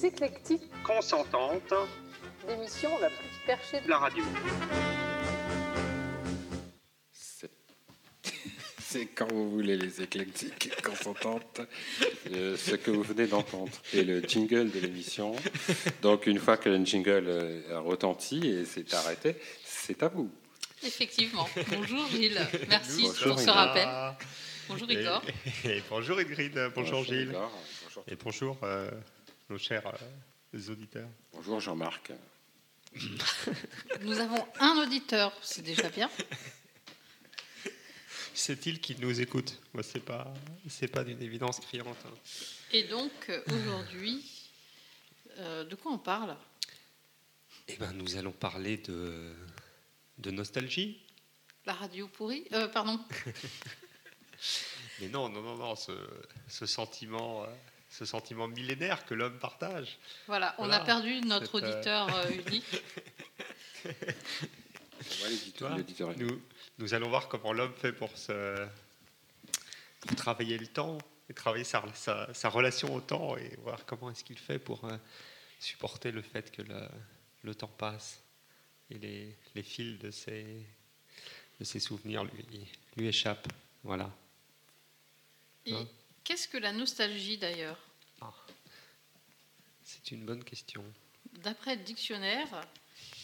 Les éclectiques, consentante l'émission la plus perchée de de la radio. C'est quand vous voulez les éclectiques consentantes, euh, ce que vous venez d'entendre est le jingle de l'émission. Donc une fois que le jingle euh, a retenti et s'est arrêté, c'est à vous. Effectivement. Bonjour Gilles, merci Bonjour, pour ce rappel. Bonjour Et, Igor. et bonjour Ingrid, bonjour, Gilles. Igor. Bonjour, Et bonjour euh, nos chers euh, auditeurs. Bonjour Jean-Marc. Nous avons un auditeur, c'est déjà bien. C'est-il qui nous écoute Moi, c'est pas, c'est pas d'une évidence criante. hein. Et donc euh, aujourd'hui, euh, de quoi on parle? Eh ben, nous allons parler de, de nostalgie. La radio pourrie euh, Pardon. Mais non, non, non, non, ce, ce sentiment, euh, ce sentiment millénaire que l'homme partage. Voilà, on Voilà, a perdu notre euh, auditeur euh, unique. Ouais, l'éditeur- Toi, l'éditeur- Nous, nous allons voir comment l'homme fait pour, se, pour travailler le temps et travailler sa, sa- sa relation au temps et voir comment est-ce qu'il fait pour euh, supporter le fait que le, le temps passe et les, les fils de ses, de ses souvenirs lui, lui échappent. Voilà. Et Hein? Qu'est-ce que la nostalgie d'ailleurs C'est une bonne question. D'après le dictionnaire,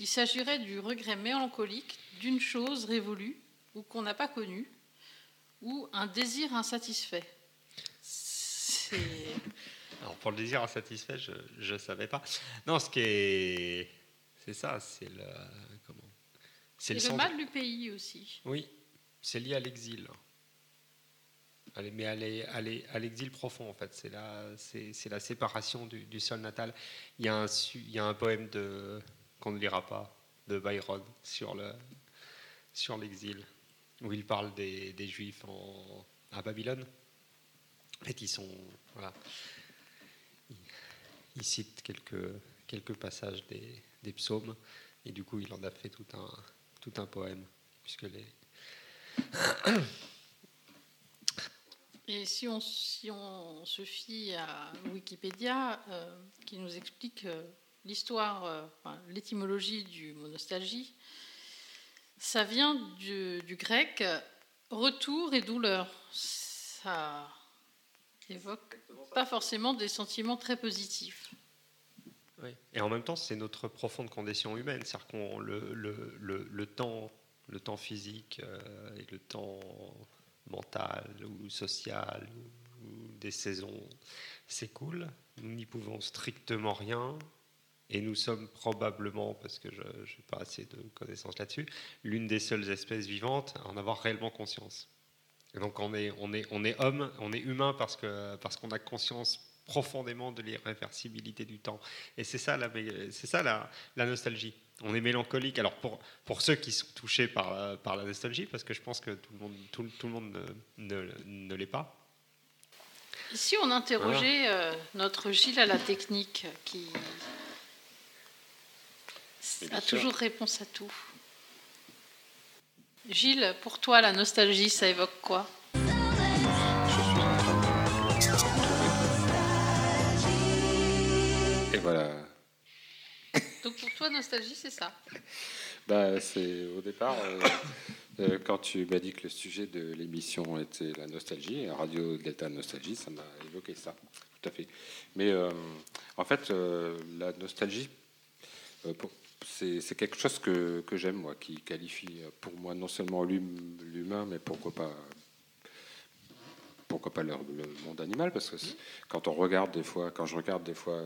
il s'agirait du regret mélancolique d'une chose révolue ou qu'on n'a pas connue, ou un désir insatisfait. C'est Alors pour le désir insatisfait, je ne savais pas. Non, ce qui est... C'est ça, c'est le... Comment c'est le, sens- mal du pays aussi. Oui, c'est lié à l'exil. Mais à l'e- à l'e- à l'exil profond, en fait. C'est la, c'est, la séparation du, sol natal. Il y, a un, poème de, qu'on ne lira pas, de Byron, sur, le, sur l'exil, où il parle des, Juifs en, à Babylone. En fait, ils sont. Voilà. Il, cite quelques, passages des, des psaumes, et du coup, il en a fait tout un, tout un poème, puisque les, Et si on, se fie à Wikipédia, euh, qui nous explique euh, l'histoire, euh, l'étymologie du mot nostalgie, ça vient du, grec retour et douleur. Ça évoque pas forcément des sentiments très positifs. Oui. Et en même temps, c'est notre profonde condition humaine, c'est-à-dire qu'on le, temps, le temps physique et le temps mental ou social ou, des saisons s'écoulent. Nous n'y pouvons strictement rien. Et nous sommes probablement, parce que je n'ai pas assez de connaissances là-dessus, l'une des seules espèces vivantes à en avoir réellement conscience. Et donc on est, on est, on est homme, on est humain parce que parce qu'on a conscience profondément de l'irréversibilité du temps. Et c'est ça, la, c'est ça la, la nostalgie. On est mélancolique. Alors pour, pour ceux qui sont touchés par, la- par la nostalgie, parce que je pense que tout le monde, tout, tout le monde ne, ne, ne l'est pas. Ici, on interrogeait euh, notre Gilles à la technique, qui a toujours réponse à tout. Gilles, pour toi, la nostalgie, ça évoque quoi? Voilà. Donc pour toi, nostalgie, c'est ça? Bah, c'est au départ, euh, euh, quand tu m'as dit que le sujet de l'émission était la nostalgie, Radio Delta Nostalgie, ça m'a évoqué ça, tout à fait. Mais euh, en fait, euh, la nostalgie, c'est quelque chose que, que j'aime, moi, qui qualifie pour moi non seulement l'hum- l'humain, mais pourquoi pas pourquoi pas le, le monde animal parce que quand on regarde des fois quand je regarde des fois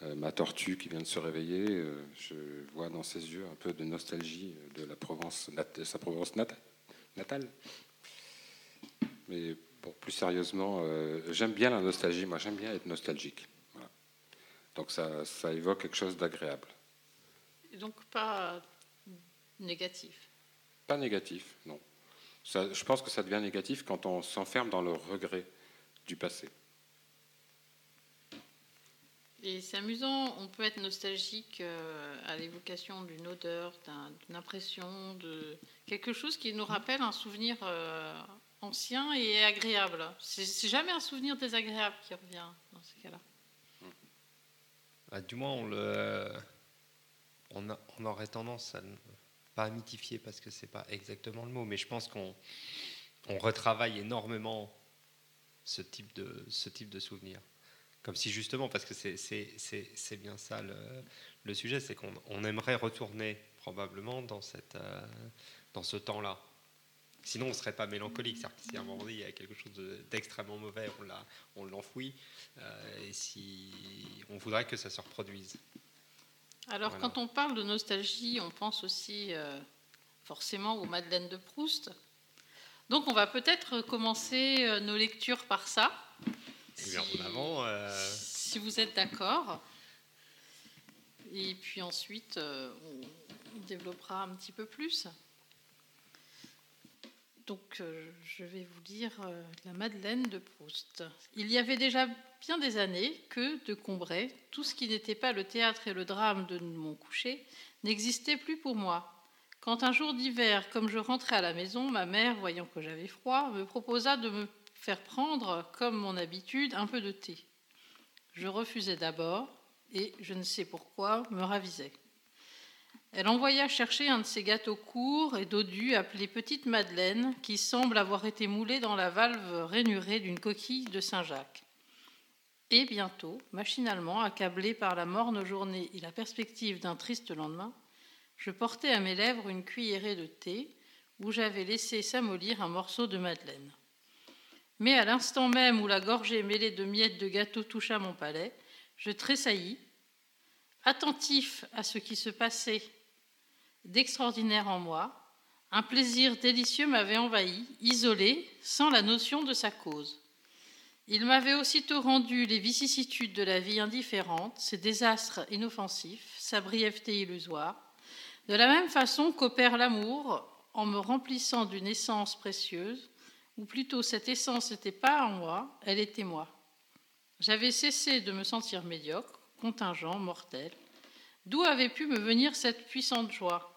ma tortue qui vient de se réveiller, euh, je vois dans ses yeux un peu de nostalgie euh, de la Provence, de sa Provence nata- natale. Mais bon, plus sérieusement, euh, j'aime bien la nostalgie. Moi, j'aime bien être nostalgique. Voilà. Donc ça, ça évoque quelque chose d'agréable. Et donc pas négatif? Pas négatif, non. Ça, je pense que ça devient négatif quand on s'enferme dans le regret du passé. Et c'est amusant, on peut être nostalgique euh, à l'évocation d'une odeur, d'un- d'une impression, de quelque chose qui nous rappelle un souvenir euh, ancien et agréable. C'est jamais un souvenir désagréable qui revient dans ces cas-là. Ah, du moins, on, le, aurait tendance à ne pas mythifier parce que c'est pas exactement le mot, mais je pense qu'on on retravaille énormément ce type de souvenir. Comme si justement, parce que c'est bien ça le, le sujet, c'est qu'on aimerait retourner probablement dans, cette, euh, dans ce temps-là. Sinon, on ne serait pas mélancolique. C'est-à-dire si à un moment donné, il y a quelque chose d'extrêmement mauvais, on l'enfouit. Euh, et si on voudrait que ça se reproduise. Alors, quand on parle de nostalgie, on pense aussi euh, forcément aux Madeleines de Proust. Donc, on va peut-être commencer nos lectures par ça. Avant, si vous êtes d'accord. Et puis ensuite, on développera un petit peu plus. Donc, euh, je vais vous lire euh, La Madeleine de Proust. Il y avait déjà bien des années que, de Combray, tout ce qui n'était pas le théâtre et le drame de mon coucher n'existait plus pour moi. Quand un jour d'hiver, comme je rentrais à la maison, ma mère, voyant que j'avais froid, me proposa de me faire prendre, comme mon habitude, un peu de thé. Je refusai d'abord et, je ne sais pourquoi, me ravisai. Elle envoya chercher un de ces gâteaux courts et dodus appelés Petite Madeleine, qui semble avoir été moulé dans la valve rainurée d'une coquille de Saint-Jacques. Et bientôt, machinalement, accablé par la morne journée et la perspective d'un triste lendemain, je portais à mes lèvres une cuillerée de thé où j'avais laissé s'amollir un morceau de madeleine. Mais à l'instant même où la gorgée mêlée de miettes de gâteau toucha mon palais, je tressaillis, attentif à ce qui se passait d'extraordinaire en moi, un plaisir délicieux m'avait envahi, isolé, sans la notion de sa cause. Il m'avait aussitôt rendu les vicissitudes de la vie indifférentes, ses désastres inoffensifs, sa brièveté illusoire, de la même façon qu'opère l'amour en me remplissant d'une essence précieuse, ou plutôt cette essence n'était pas en moi, elle était moi. J'avais cessé de me sentir médiocre, contingent, mortel. D'où avait pu me venir cette puissante joie?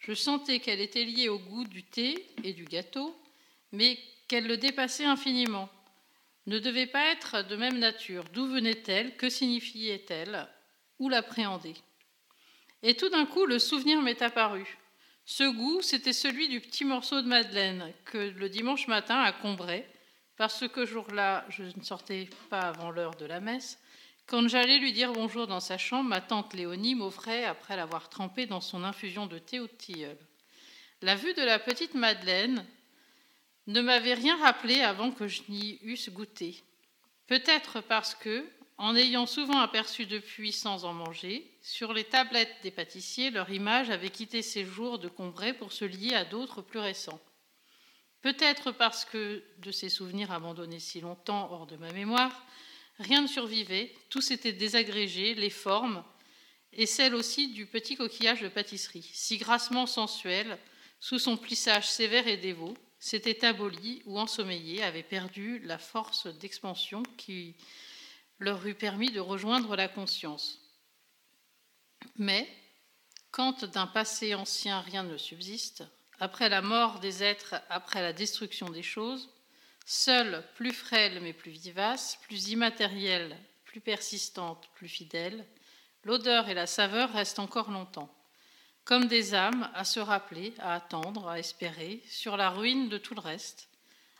Je sentais qu'elle était liée au goût du thé et du gâteau, mais qu'elle le dépassait infiniment. Ne devait pas être de même nature. D'où venait-elle? Que signifiait-elle? Où l'appréhender? Et tout d'un coup, le souvenir m'est apparu. Ce goût, c'était celui du petit morceau de madeleine que le dimanche matin à Combray, parce que jour-là, je ne sortais pas avant l'heure de la messe, quand j'allais lui dire bonjour dans sa chambre, ma tante Léonie m'offrait, après l'avoir trempée dans son infusion de thé au tilleul. La vue de la petite Madeleine ne m'avait rien rappelé avant que je n'y eusse goûté. Peut-être parce que, en ayant souvent aperçu depuis sans en manger, sur les tablettes des pâtissiers, leur image avait quitté ses jours de Combray pour se lier à d'autres plus récents. Peut-être parce que, de ces souvenirs abandonnés si longtemps hors de ma mémoire, Rien ne survivait, tout s'était désagrégé, les formes, et celle aussi du petit coquillage de pâtisserie, si grassement sensuel, sous son plissage sévère et dévot, s'était aboli ou ensommeillé, avait perdu la force d'expansion qui leur eût permis de rejoindre la conscience. Mais, quand d'un passé ancien rien ne subsiste, après la mort des êtres, après la destruction des choses, Seule, plus frêle mais plus vivace, plus immatérielle, plus persistante, plus fidèle, l'odeur et la saveur restent encore longtemps, comme des âmes à se rappeler, à attendre, à espérer, sur la ruine de tout le reste,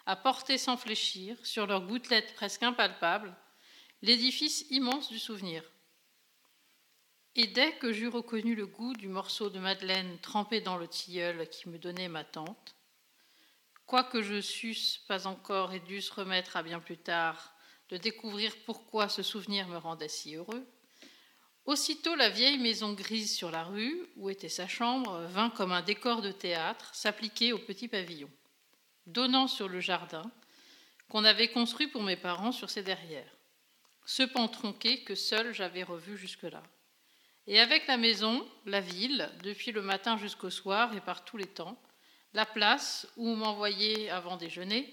à porter sans fléchir, sur leurs gouttelettes presque impalpables, l'édifice immense du souvenir. Et dès que j'eus reconnu le goût du morceau de madeleine trempé dans le tilleul qui me donnait ma tante, quoique je susse pas encore et dusse remettre à bien plus tard de découvrir pourquoi ce souvenir me rendait si heureux, aussitôt la vieille maison grise sur la rue, où était sa chambre, vint comme un décor de théâtre s'appliquer au petit pavillon, donnant sur le jardin qu'on avait construit pour mes parents sur ses derrières, ce pan tronqué que seul j'avais revu jusque-là. Et avec la maison, la ville, depuis le matin jusqu'au soir et par tous les temps, la place où m'envoyait avant déjeuner,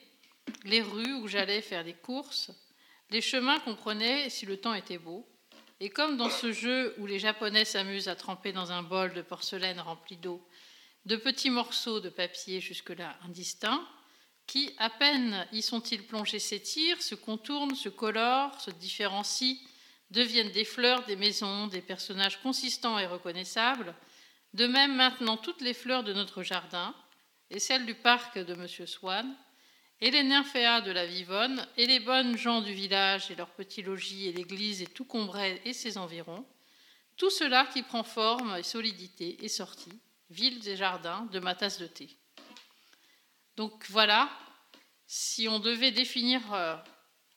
les rues où j'allais faire des courses, les chemins qu'on prenait si le temps était beau. Et comme dans ce jeu où les Japonais s'amusent à tremper dans un bol de porcelaine rempli d'eau de petits morceaux de papier jusque-là indistincts, qui, à peine y sont-ils plongés, s'étirent, se contournent, se colorent, se différencient deviennent des fleurs, des maisons, des personnages consistants et reconnaissables. De même, maintenant, toutes les fleurs de notre jardin, et celles du parc de M. Swann, et les nymphéas de la Vivonne, et les bonnes gens du village et leurs petits logis, et l'église et tout Combray et ses environs, tout cela qui prend forme et solidité est sorti, villes et jardins, de ma tasse de thé. Donc voilà, si on devait définir euh,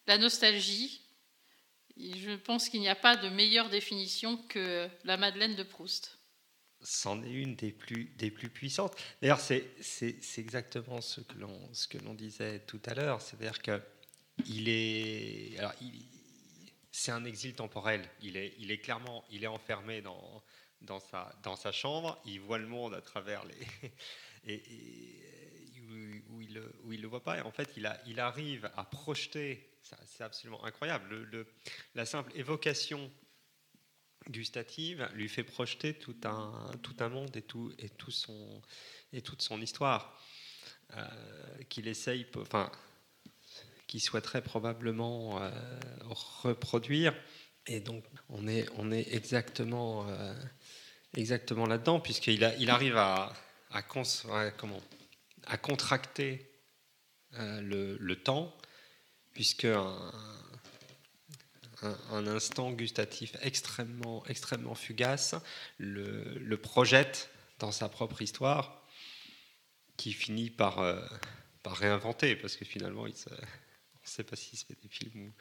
la nostalgie, je pense qu'il n'y a pas de meilleure définition que la Madeleine de Proust. C'en est une des plus, des plus puissantes. D'ailleurs, c'est, exactement ce que, l'on, ce que l'on disait tout à l'heure. C'est-à-dire que il est, alors, c'est un exil temporel. Il est, il est clairement il est enfermé dans, dans, sa, dans sa chambre. Il voit le monde à travers les. où, il ne le voit pas. Et en fait, il, arrive à projeter c'est absolument incroyable. Le, la simple évocation gustative lui fait projeter tout un, monde et, toute son histoire euh, qu'il essaye, enfin, qu'il souhaiterait probablement euh, reproduire. Et donc, on est, euh, exactement là-dedans, puisqu'il il arrive à, à, comment, à contracter le, le temps puisque un, instant gustatif extrêmement, extrêmement fugace le, projette dans sa propre histoire, qui finit par, euh, par réinventer, parce que finalement, on ne sait pas s'il se fait des films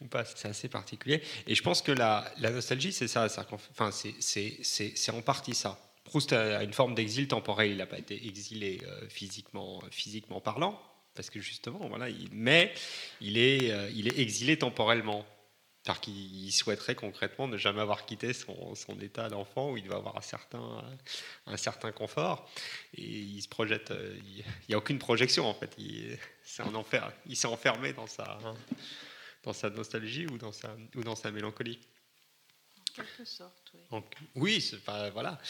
ou, pas, c'est assez particulier. Et je pense que la, nostalgie, c'est ça, enfin, c'est en partie ça. Proust a une forme d'exil temporel, il n'a pas été exilé euh, physiquement, physiquement parlant, parce que justement, voilà, il, mais il est, euh, il est exilé temporellement. Car qu'il souhaiterait concrètement ne jamais avoir quitté son, état d'enfant où il doit avoir un certain, confort. Et il se projette, euh, il n'y a aucune projection en fait. C'est un enfer, il s'est enfermé dans sa, nostalgie ou dans sa mélancolie oui. c'est voilà.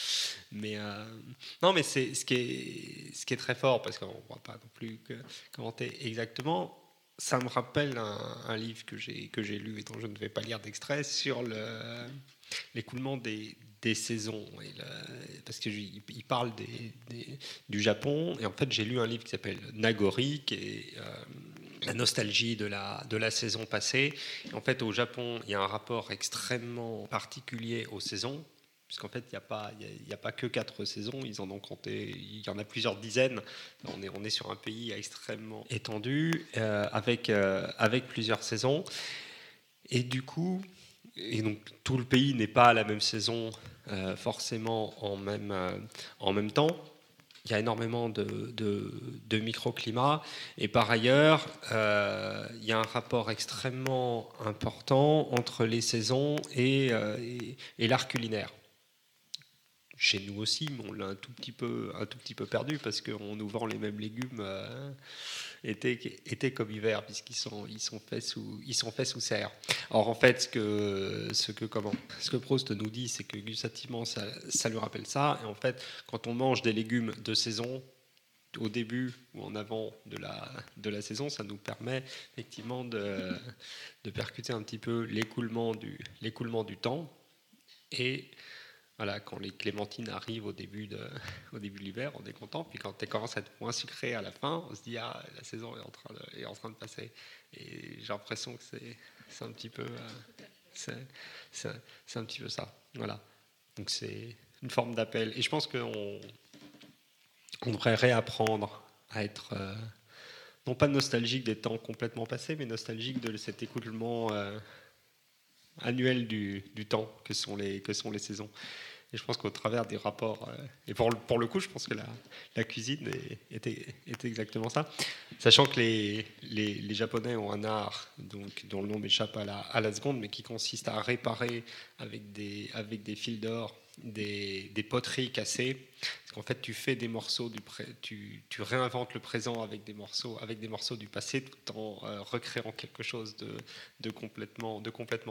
Mais euh, non, mais c'est ce qui est ce qui est très fort parce qu'on ne va pas non plus que, commenter exactement. Ça me rappelle un, livre que j'ai que j'ai lu et dont je ne vais pas lire d'extrait sur le l'écoulement des, des saisons. Et parce qu'il il parle des, du Japon. Et en fait, j'ai lu un livre qui s'appelle Nagori, qui est euh, la nostalgie de la, de la saison passée. en fait, au Japon, il y a un rapport extrêmement particulier aux saisons, puisqu'en fait, il n'y a, pas, il a pas que quatre saisons, ils en ont compté, il y en a plusieurs dizaines. On est, on est sur un pays extrêmement étendu, euh, avec, euh, avec plusieurs saisons. Et du coup, et donc tout le pays n'est pas à la même saison euh, forcément en même, en même temps il y a énormément de, de, microclimats. Et par ailleurs, euh, il y a un rapport extrêmement important entre les saisons et, euh, et l'art culinaire chez nous aussi, mais on l'a un tout petit peu, un tout petit peu perdu parce qu'on nous vend les mêmes légumes euh, été, comme hiver, puisqu'ils sont, ils sont faits sous, ils sont faits sous serre. Or, en fait, ce que, ce que, comment, ce que Proust nous dit, c'est que gustativement, ça, ça lui rappelle ça. Et en fait, quand on mange des légumes de saison, au début ou en avant de la, de la saison, ça nous permet effectivement de, de percuter un petit peu l'écoulement du, l'écoulement du temps et voilà, quand les clémentines arrivent au début de, au début de l'hiver, on est content. Puis quand elles commencent à être moins sucrées à la fin, on se dit ah la saison est en train de, est en train de passer. Et j'ai l'impression que c'est, un petit peu euh, c'est, un petit peu ça. Voilà. Donc c'est une forme d'appel. Et je pense qu'on on devrait réapprendre à être euh, non pas nostalgique des temps complètement passés, mais nostalgique de cet écoulement euh, annuel du, du, temps que sont les, que sont les saisons. Et je pense qu'au travers des rapports, euh, et pour, le coup, je pense que la, cuisine était, était, exactement ça. Sachant que les, Japonais ont un art donc, dont le nom m'échappe à la, seconde, mais qui consiste à réparer avec des, fils d'or des, poteries cassées. Parce qu'en fait, tu fais des morceaux tu, réinventes le présent avec des morceaux, avec des morceaux du passé, tout en euh, recréant quelque chose de complètement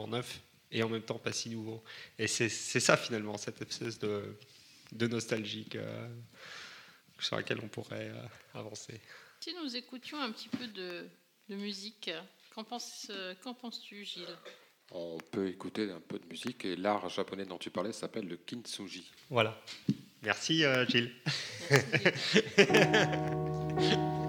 neuf et en même temps pas si nouveau. Et c'est ça finalement, cette espèce de, de nostalgie sur laquelle on pourrait euh, avancer. Si nous écoutions un petit peu de, de musique, qu'en penses-tu Gilles? On peut écouter un peu de musique. Et l'art japonais dont tu parlais s'appelle le kintsugi. Voilà. Merci euh, Gilles. Merci.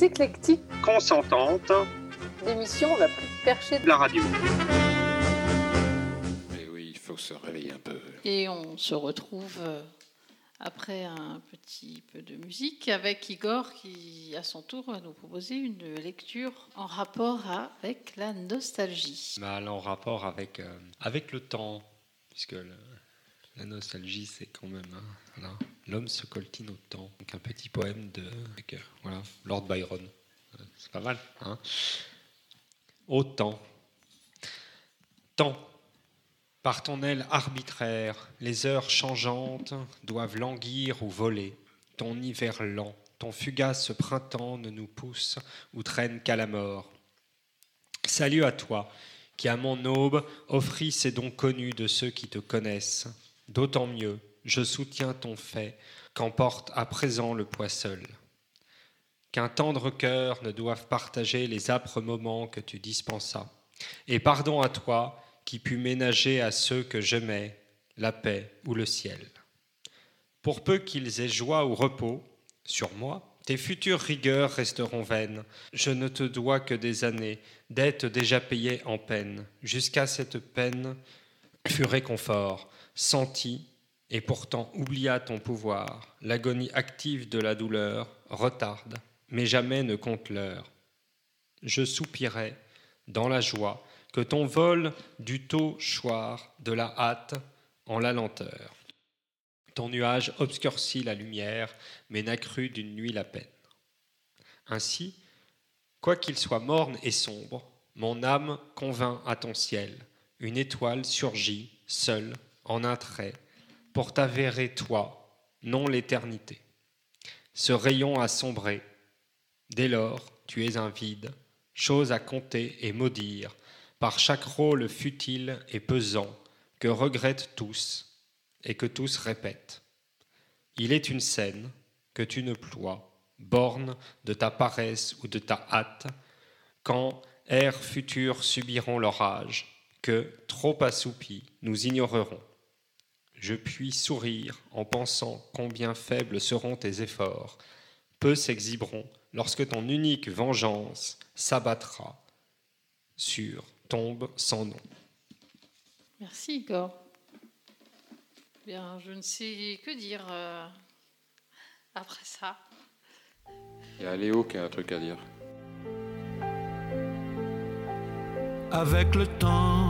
Les éclectiques Consentante. L'émission la plus perchée de La radio. Mais oui, il faut se réveiller un peu. Et on se retrouve euh, après un petit peu de musique avec Igor qui, à son tour, va nous proposer une lecture en rapport avec la nostalgie. Mal en rapport avec, euh, avec le temps, puisque le- la nostalgie, c'est quand même. hein, L'homme se coltine au temps. Donc un petit poème de Lord Byron. Euh, C'est pas mal. Hein au. Par ton aile arbitraire, les heures changeantes doivent languir ou voler. Ton hiver lent, ton fugace printemps ne nous pousse ou traîne qu'à la mort. Salut à toi, qui à mon aube offrit ces dons connus de ceux qui te connaissent. D'autant mieux, je soutiens ton fait, qu'emporte à présent le poids seul. Qu'un tendre cœur ne doive partager les âpres moments que tu dispensas. Et pardon à toi, qui pus ménager à ceux que j'aimais la paix ou le ciel. Pour peu qu'ils aient joie ou repos, sur moi, tes futures rigueurs resteront vaines. Je ne te dois que des années, dettes déjà payées en peine. Jusqu'à cette peine fut réconfort, senti, et pourtant oublia ton pouvoir. L'agonie active de la douleur retarde, mais jamais ne compte l'heure. Je soupirais dans la joie que ton vol du tôt choir de la hâte en la lenteur. Ton nuage obscurcit la lumière, mais n'accrut d'une nuit la peine. Ainsi, quoiqu'il soit morne et sombre, mon âme convint à ton ciel. Une étoile surgit, seule, en un trait, pour t'avérer toi, non l'éternité. Ce rayon a sombré. Dès lors, tu es un vide, chose à compter et maudire, par chaque rôle futile et pesant que regrettent tous et que tous répètent. Il est une scène que tu ne ploies, borne de ta paresse ou de ta hâte, quand airs futurs subiront l'orage, que, trop assoupis, nous ignorerons. Je puis sourire en pensant combien faibles seront tes efforts, peu s'exhiberont lorsque ton unique vengeance s'abattra sur tombe sans nom. Merci Igor. Bien, je ne sais que dire euh, après ça. Il y a Léo qui a un truc à dire. Avec le temps,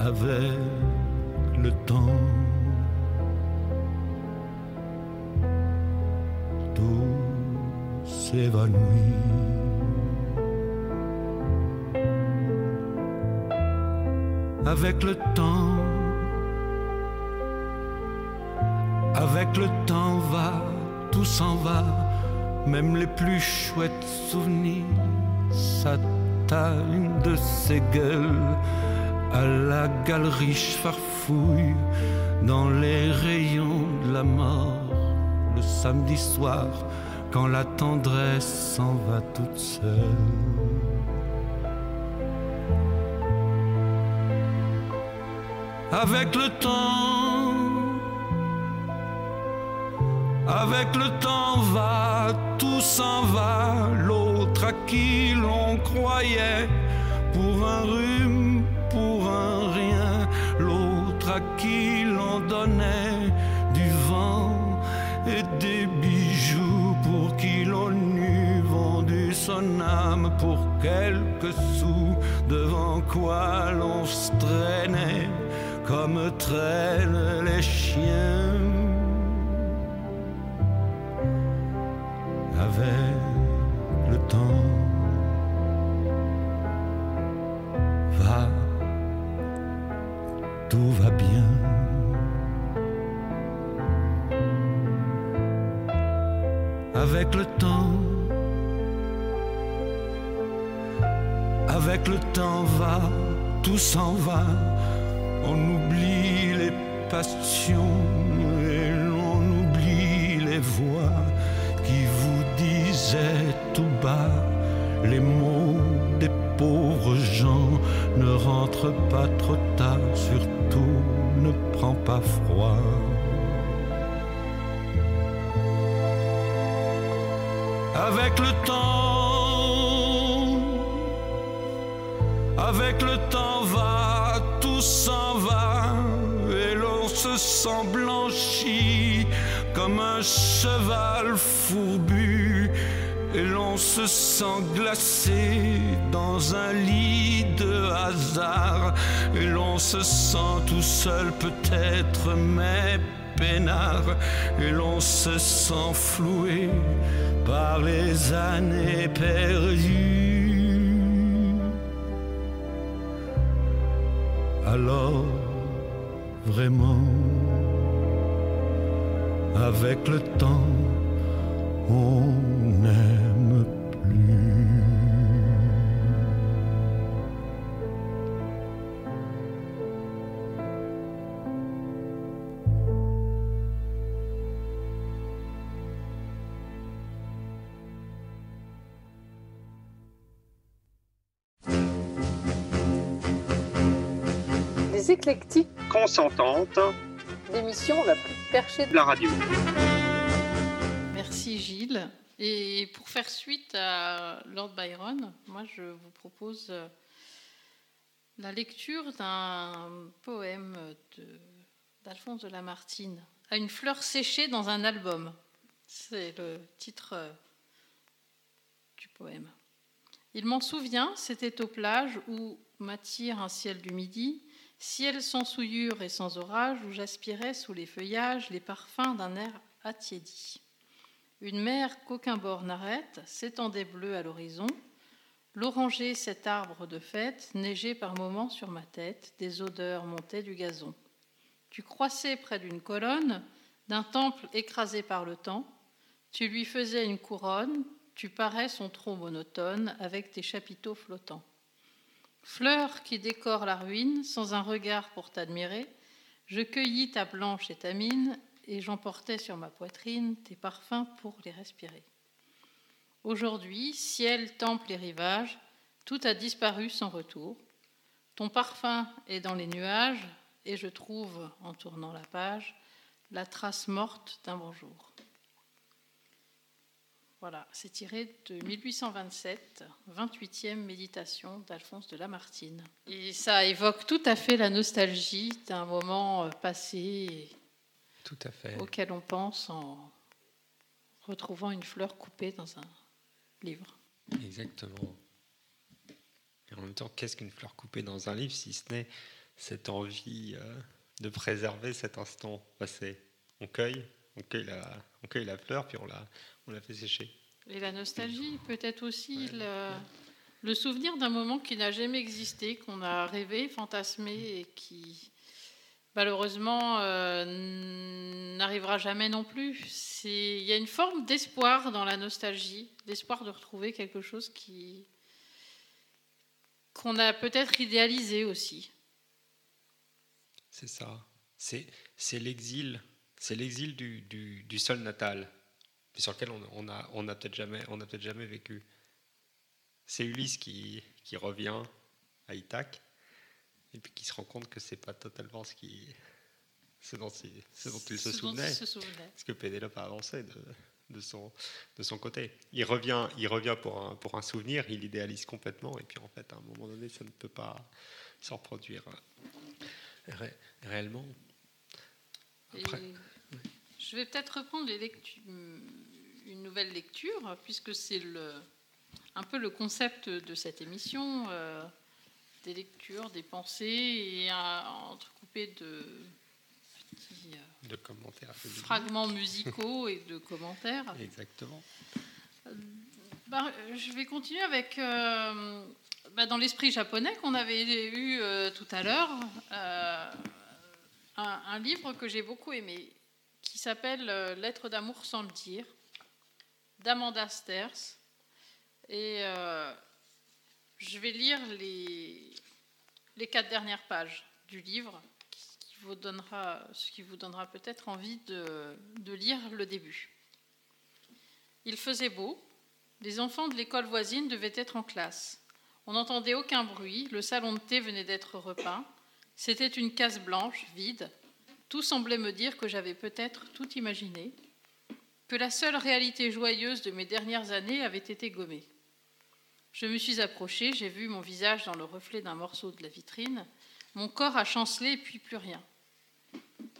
avec le temps. Tout s'évanouit. Avec le temps, avec le temps va, tout s'en va même les plus chouettes souvenirs s'atteignent de ses gueules à la galerie farfouille dans les rayons de la mort le samedi soir quand la tendresse s'en va toute seule. Avec le temps, avec le temps va, tout s'en va, l'autre à qui l'on croyait pour un rhume, rien, l'autre à qui donnait du vent et des bijoux pour qui son âme pour quelques sous, devant quoi l'on se traînait comme traînent les chiens. Avec le temps, tout va bien. Avec le temps, avec le temps va, tout s'en va. On oublie les passions et l'on oublie les voix qui vous disaient tout bas les mots des pauvres gens. Ne rentre pas trop surtout ne prends pas froid. Avec le temps, avec le temps va, tout s'en va, et l'on se sent blanchi comme un cheval fourbu, et l'on se sent glacé dans un lit de hasard, et l'on se sent tout seul peut-être, mais peinard, et l'on se sent floué par les années perdues. Alors, vraiment, avec le temps, on n'aime Les éclectiques, consentante l'émission la plus perchée de de la radio. Merci Gilles. Et pour faire suite à Lord Byron, moi je vous propose euh, la lecture d'un poème de- d'Alphonse de Lamartine, À une fleur séchée dans un album. C'est le titre euh, du poème. Il m'en souvient, c'était aux plages où m'attire un ciel du midi, ciel sans souillure et sans orage, où j'aspirais sous les feuillages les parfums d'un air attiédi. Une mer qu'aucun bord n'arrête s'étendait bleue à l'horizon. L'oranger, cet arbre de fête, neigeait par moments sur ma tête, des odeurs montaient du gazon. Tu croissais près d'une colonne, d'un temple écrasé par le temps. Tu lui faisais une couronne, tu parais son tronc monotone avec tes chapiteaux flottants. Fleur qui décore la ruine, sans un regard pour t'admirer, je cueillis ta blanche et ta mine, et j'emportais sur ma poitrine tes parfums pour les respirer. Aujourd'hui, ciel, temple et rivage, tout a disparu sans retour. Ton parfum est dans les nuages, et je trouve, en tournant la page, la trace morte d'un bonjour. Voilà, c'est tiré de 1827, 28e méditation d'Alphonse de Lamartine. Et ça évoque tout à fait la nostalgie d'un moment euh, passé Tout à fait. auquel on pense en retrouvant une fleur coupée dans un livre. Exactement. Et en même temps, qu'est-ce qu'une fleur coupée dans un livre si ce n'est cette envie euh, de préserver cet instant passé? On cueille, on cueille la, on cueille la fleur, puis on la, on la fait sécher. Et la nostalgie, peut-être aussi le, le souvenir d'un moment qui n'a jamais existé, qu'on a rêvé, fantasmé et qui malheureusement euh, n'arrivera jamais non plus. Il y a une forme d'espoir dans la nostalgie, d'espoir de retrouver quelque chose qui qu'on a peut-être idéalisé aussi. C'est ça. C'est, c'est l'exil. C'est l'exil du, du, du sol natal, mais sur lequel on on a, on a peut-être jamais, on a peut-être jamais vécu. C'est Ulysse qui, qui revient à Ithaque et puis qui se rend compte que c'est pas totalement ce qui, ce dont, il- ce dont il se souvenait. il se souvenait. Parce que Pénélope a avancé de, de, son, de son côté. Il revient, il revient pour, un, pour un souvenir, il idéalise complètement, et puis en fait, à un moment donné, ça ne peut pas se reproduire euh, ré- réellement. Après, Et je vais peut-être reprendre les une nouvelle lecture, puisque c'est le, un peu le concept de cette émission, euh, des lectures, des pensées, et euh, entrecoupé de petits euh, De commentaires. fragments musicaux et de commentaires. Exactement. Ben, je vais continuer avec, euh, ben, dans l'esprit japonais qu'on avait eu euh, tout à l'heure, euh, un, un livre que j'ai beaucoup aimé, qui s'appelle euh, Lettres d'amour sans le dire, d'Amanda Sters. Et euh, je vais lire les, quatre dernières pages du livre, ce qui vous donnera peut-être envie de lire le début. Il faisait beau, les enfants de l'école voisine devaient être en classe. On n'entendait aucun bruit, le salon de thé venait d'être repeint. C'était une case blanche, vide. Tout semblait me dire que j'avais peut-être tout imaginé, que la seule réalité joyeuse de mes dernières années avait été gommée. Je me suis approchée, j'ai vu mon visage dans le reflet d'un morceau de la vitrine. Mon corps a chancelé et puis plus rien.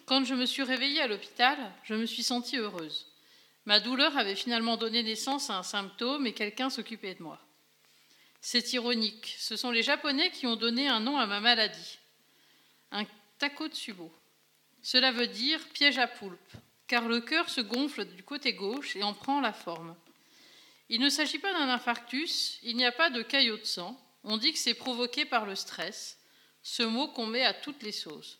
Quand je me suis réveillée à l'hôpital, je me suis sentie heureuse. Ma douleur avait finalement donné naissance à un symptôme et quelqu'un s'occupait de moi. C'est ironique, ce sont les Japonais qui ont donné un nom à ma maladie. Un takotsubo. Cela veut dire piège à poulpe, car le cœur se gonfle du côté gauche et en prend la forme. Il ne s'agit pas d'un infarctus, il n'y a pas de caillot de sang. On dit que c'est provoqué par le stress, ce mot qu'on met à toutes les sauces.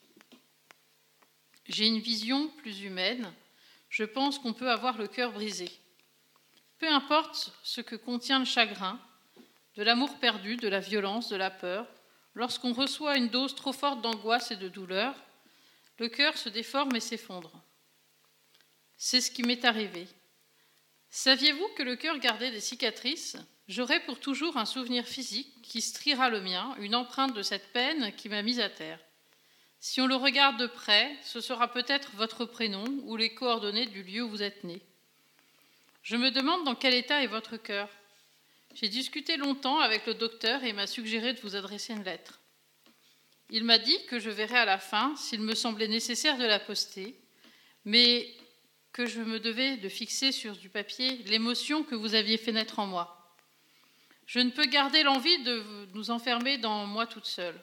J'ai une vision plus humaine, je pense qu'on peut avoir le cœur brisé. Peu importe ce que contient le chagrin, de l'amour perdu, de la violence, de la peur, lorsqu'on reçoit une dose trop forte d'angoisse et de douleur, le cœur se déforme et s'effondre. C'est ce qui m'est arrivé. Saviez-vous que le cœur gardait des cicatrices? J'aurai pour toujours un souvenir physique qui striera le mien, une empreinte de cette peine qui m'a mise à terre. Si on le regarde de près, ce sera peut-être votre prénom ou les coordonnées du lieu où vous êtes né. Je me demande dans quel état est votre cœur. J'ai discuté longtemps avec le docteur et il m'a suggéré de vous adresser une lettre. Il m'a dit que je verrais à la fin s'il me semblait nécessaire de la poster, mais que je me devais de fixer sur du papier l'émotion que vous aviez fait naître en moi. Je ne peux garder l'envie de nous enfermer dans moi toute seule.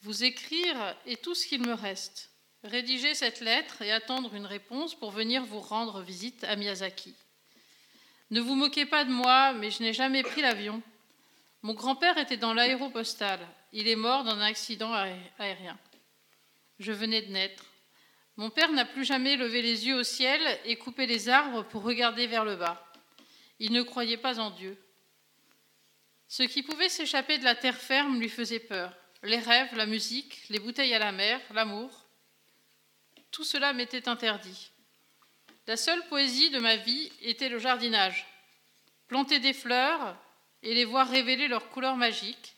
Vous écrire est tout ce qu'il me reste. Rédiger cette lettre et attendre une réponse pour venir vous rendre visite à Miyazaki. Ne vous moquez pas de moi, mais je n'ai jamais pris l'avion. Mon grand-père était dans l'aéropostale. Il est mort dans un accident aérien. Je venais de naître. Mon père n'a plus jamais levé les yeux au ciel et coupé les arbres pour regarder vers le bas. Il ne croyait pas en Dieu. Ce qui pouvait s'échapper de la terre ferme lui faisait peur. Les rêves, la musique, les bouteilles à la mer, l'amour, tout cela m'était interdit. La seule poésie de ma vie était le jardinage. Planter des fleurs et les voir révéler leurs couleurs magiques,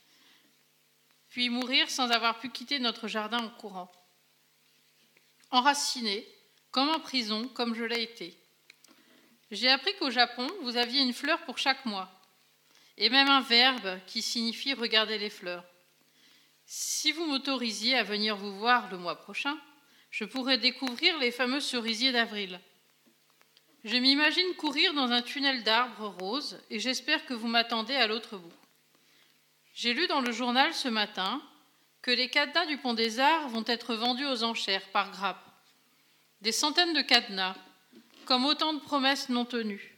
puis mourir sans avoir pu quitter notre jardin en courant. Enraciné, comme en prison, comme je l'ai été. J'ai appris qu'au Japon, vous aviez une fleur pour chaque mois, et même un verbe qui signifie regarder les fleurs. Si vous m'autorisiez à venir vous voir le mois prochain, je pourrais découvrir les fameux cerisiers d'avril. Je m'imagine courir dans un tunnel d'arbres roses et j'espère que vous m'attendez à l'autre bout. J'ai lu dans le journal ce matin que les cadenas du Pont des Arts vont être vendus aux enchères par grappe. Des centaines de cadenas, comme autant de promesses non tenues,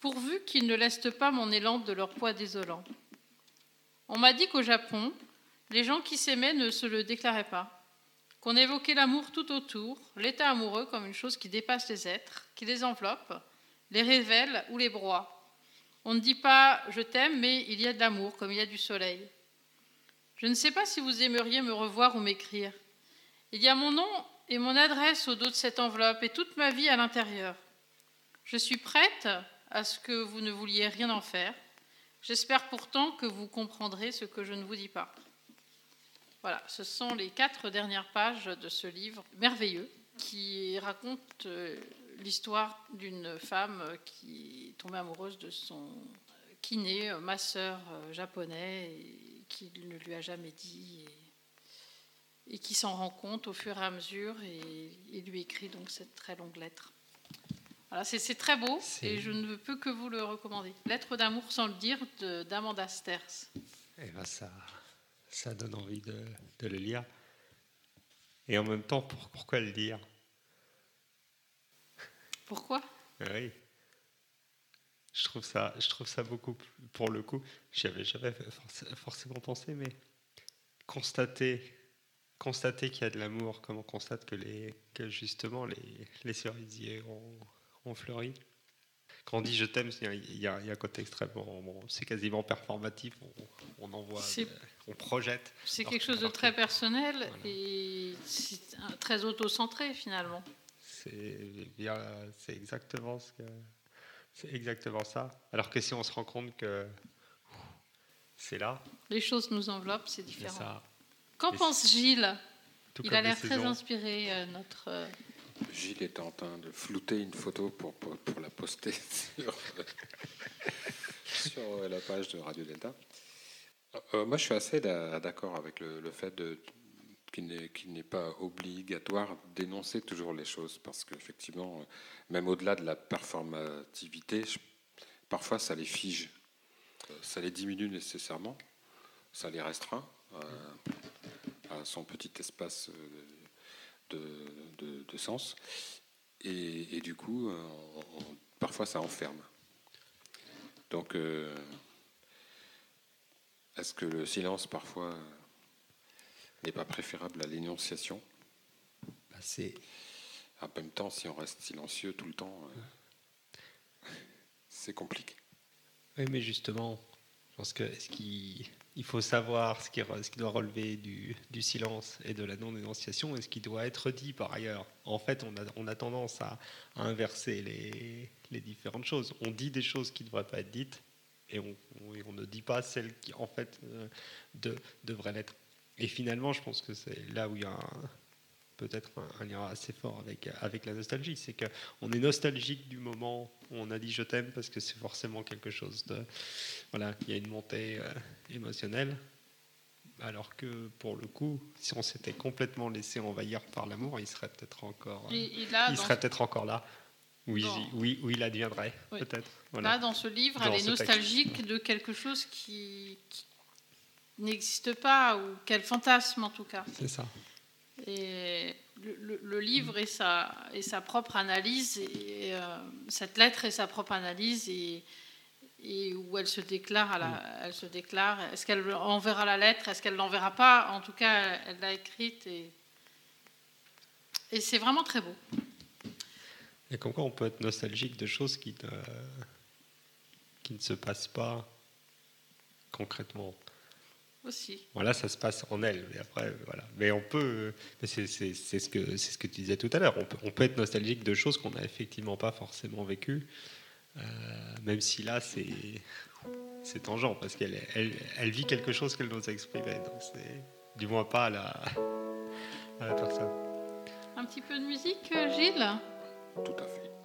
pourvu qu'ils ne laissent pas mon élan de leur poids désolant. On m'a dit qu'au Japon, les gens qui s'aimaient ne se le déclaraient pas, qu'on évoquait l'amour tout autour, l'état amoureux comme une chose qui dépasse les êtres, qui les enveloppe, les révèle ou les broie. On ne dit pas je t'aime, mais il y a de l'amour comme il y a du soleil. Je ne sais pas si vous aimeriez me revoir ou m'écrire. Il y a mon nom et mon adresse au dos de cette enveloppe et toute ma vie à l'intérieur. Je suis prête à ce que vous ne vouliez rien en faire. J'espère pourtant que vous comprendrez ce que je ne vous dis pas. Voilà, ce sont les quatre dernières pages de ce livre merveilleux qui raconte euh, l'histoire d'une femme euh, qui tombait amoureuse de son euh, kiné, euh, masseur japonais, et qui ne lui a jamais dit, et, qui s'en rend compte au fur et à mesure, et lui écrit donc cette très longue lettre. Voilà, c'est très beau, et je ne peux que vous le recommander. Lettre d'amour sans le dire d'Amanda Sters. Eh ben ça, ça donne envie de, le lire. Et en même temps, pourquoi le lire? Pourquoi? Oui. Je trouve ça, je trouve ça beaucoup, pour le coup, j'y avais jamais forcément pensé, mais constater constater qu'il y a de l'amour, comme on constate que, les, justement les, cerisiers ont, fleuri. Quand on dit je t'aime, il y, a un côté extrêmement. C'est quasiment performatif, on, on envoie, on projette. C'est quelque chose de très personnel et très auto-centré finalement. C'est exactement ça. Alors que si on se rend compte que c'est là. Les choses nous enveloppent, c'est différent. Qu'en pense Gilles? Il a l'air très inspiré, euh, notre. Euh, Gilles est en train de flouter une photo pour, la poster sur, la page de Radio Delta. Euh, moi, je suis assez d'accord avec le fait de, qui n'est pas obligatoire d'énoncer toujours les choses, parce qu'effectivement, euh, même au-delà de la performativité, parfois ça les fige, euh, ça les diminue nécessairement, ça les restreint euh, à, son petit espace de, de, sens, et, du coup, parfois ça enferme. Donc, est-ce que le silence parfois n'est pas préférable à l'énonciation bah, C'est. En même temps, si on reste silencieux tout le temps, euh, c'est compliqué. Oui, mais justement, je pense que qui, il faut savoir ce qui, doit relever du, silence et de la non-énonciation et ce qui doit être dit par ailleurs. En fait, on a, tendance à, inverser les, différentes choses. On dit des choses qui ne devraient pas être dites et on, ne dit pas celles qui, en fait, euh, devraient l'être et finalement, je pense que c'est là où il y a peut-être un, un, lien assez fort avec, avec la nostalgie. C'est qu'on est nostalgique du moment où on a dit je t'aime parce que c'est forcément quelque chose de. Voilà, il y a une montée euh, émotionnelle. Alors que pour le coup, si on s'était complètement laissé envahir par l'amour, il serait peut-être encore, euh, peut-être encore là. Où il, où, il, adviendrait, peut-être. Là, dans ce livre, dans elle est nostalgique de quelque chose qui, n'existe pas, ou qu'elle fantasme en tout cas. C'est ça. Et le, livre et sa, sa propre analyse, et, euh, cette lettre est sa propre analyse, et, où elle se déclare, mm. elle se déclare. Est-ce qu'elle enverra la lettre? Est-ce qu'elle l'enverra pas? En tout cas, elle l'a écrite, et, et c'est vraiment très beau. Et comme quoi, on peut être nostalgique de choses qui ne, qui ne se passent pas concrètement. Aussi. Voilà, ça se passe en elle. Et après, voilà. Mais on peut, euh, c'est ce que c'est ce que tu disais tout à l'heure. On peut, on peut, être nostalgique de choses qu'on n'a effectivement pas forcément vécues, euh, même si là c'est c'est tangent parce qu'elle elle, vit quelque chose qu'elle n'ose exprimer. Donc c'est du moins pas à la personne. Un petit peu de musique, euh, Gilles? Tout à fait.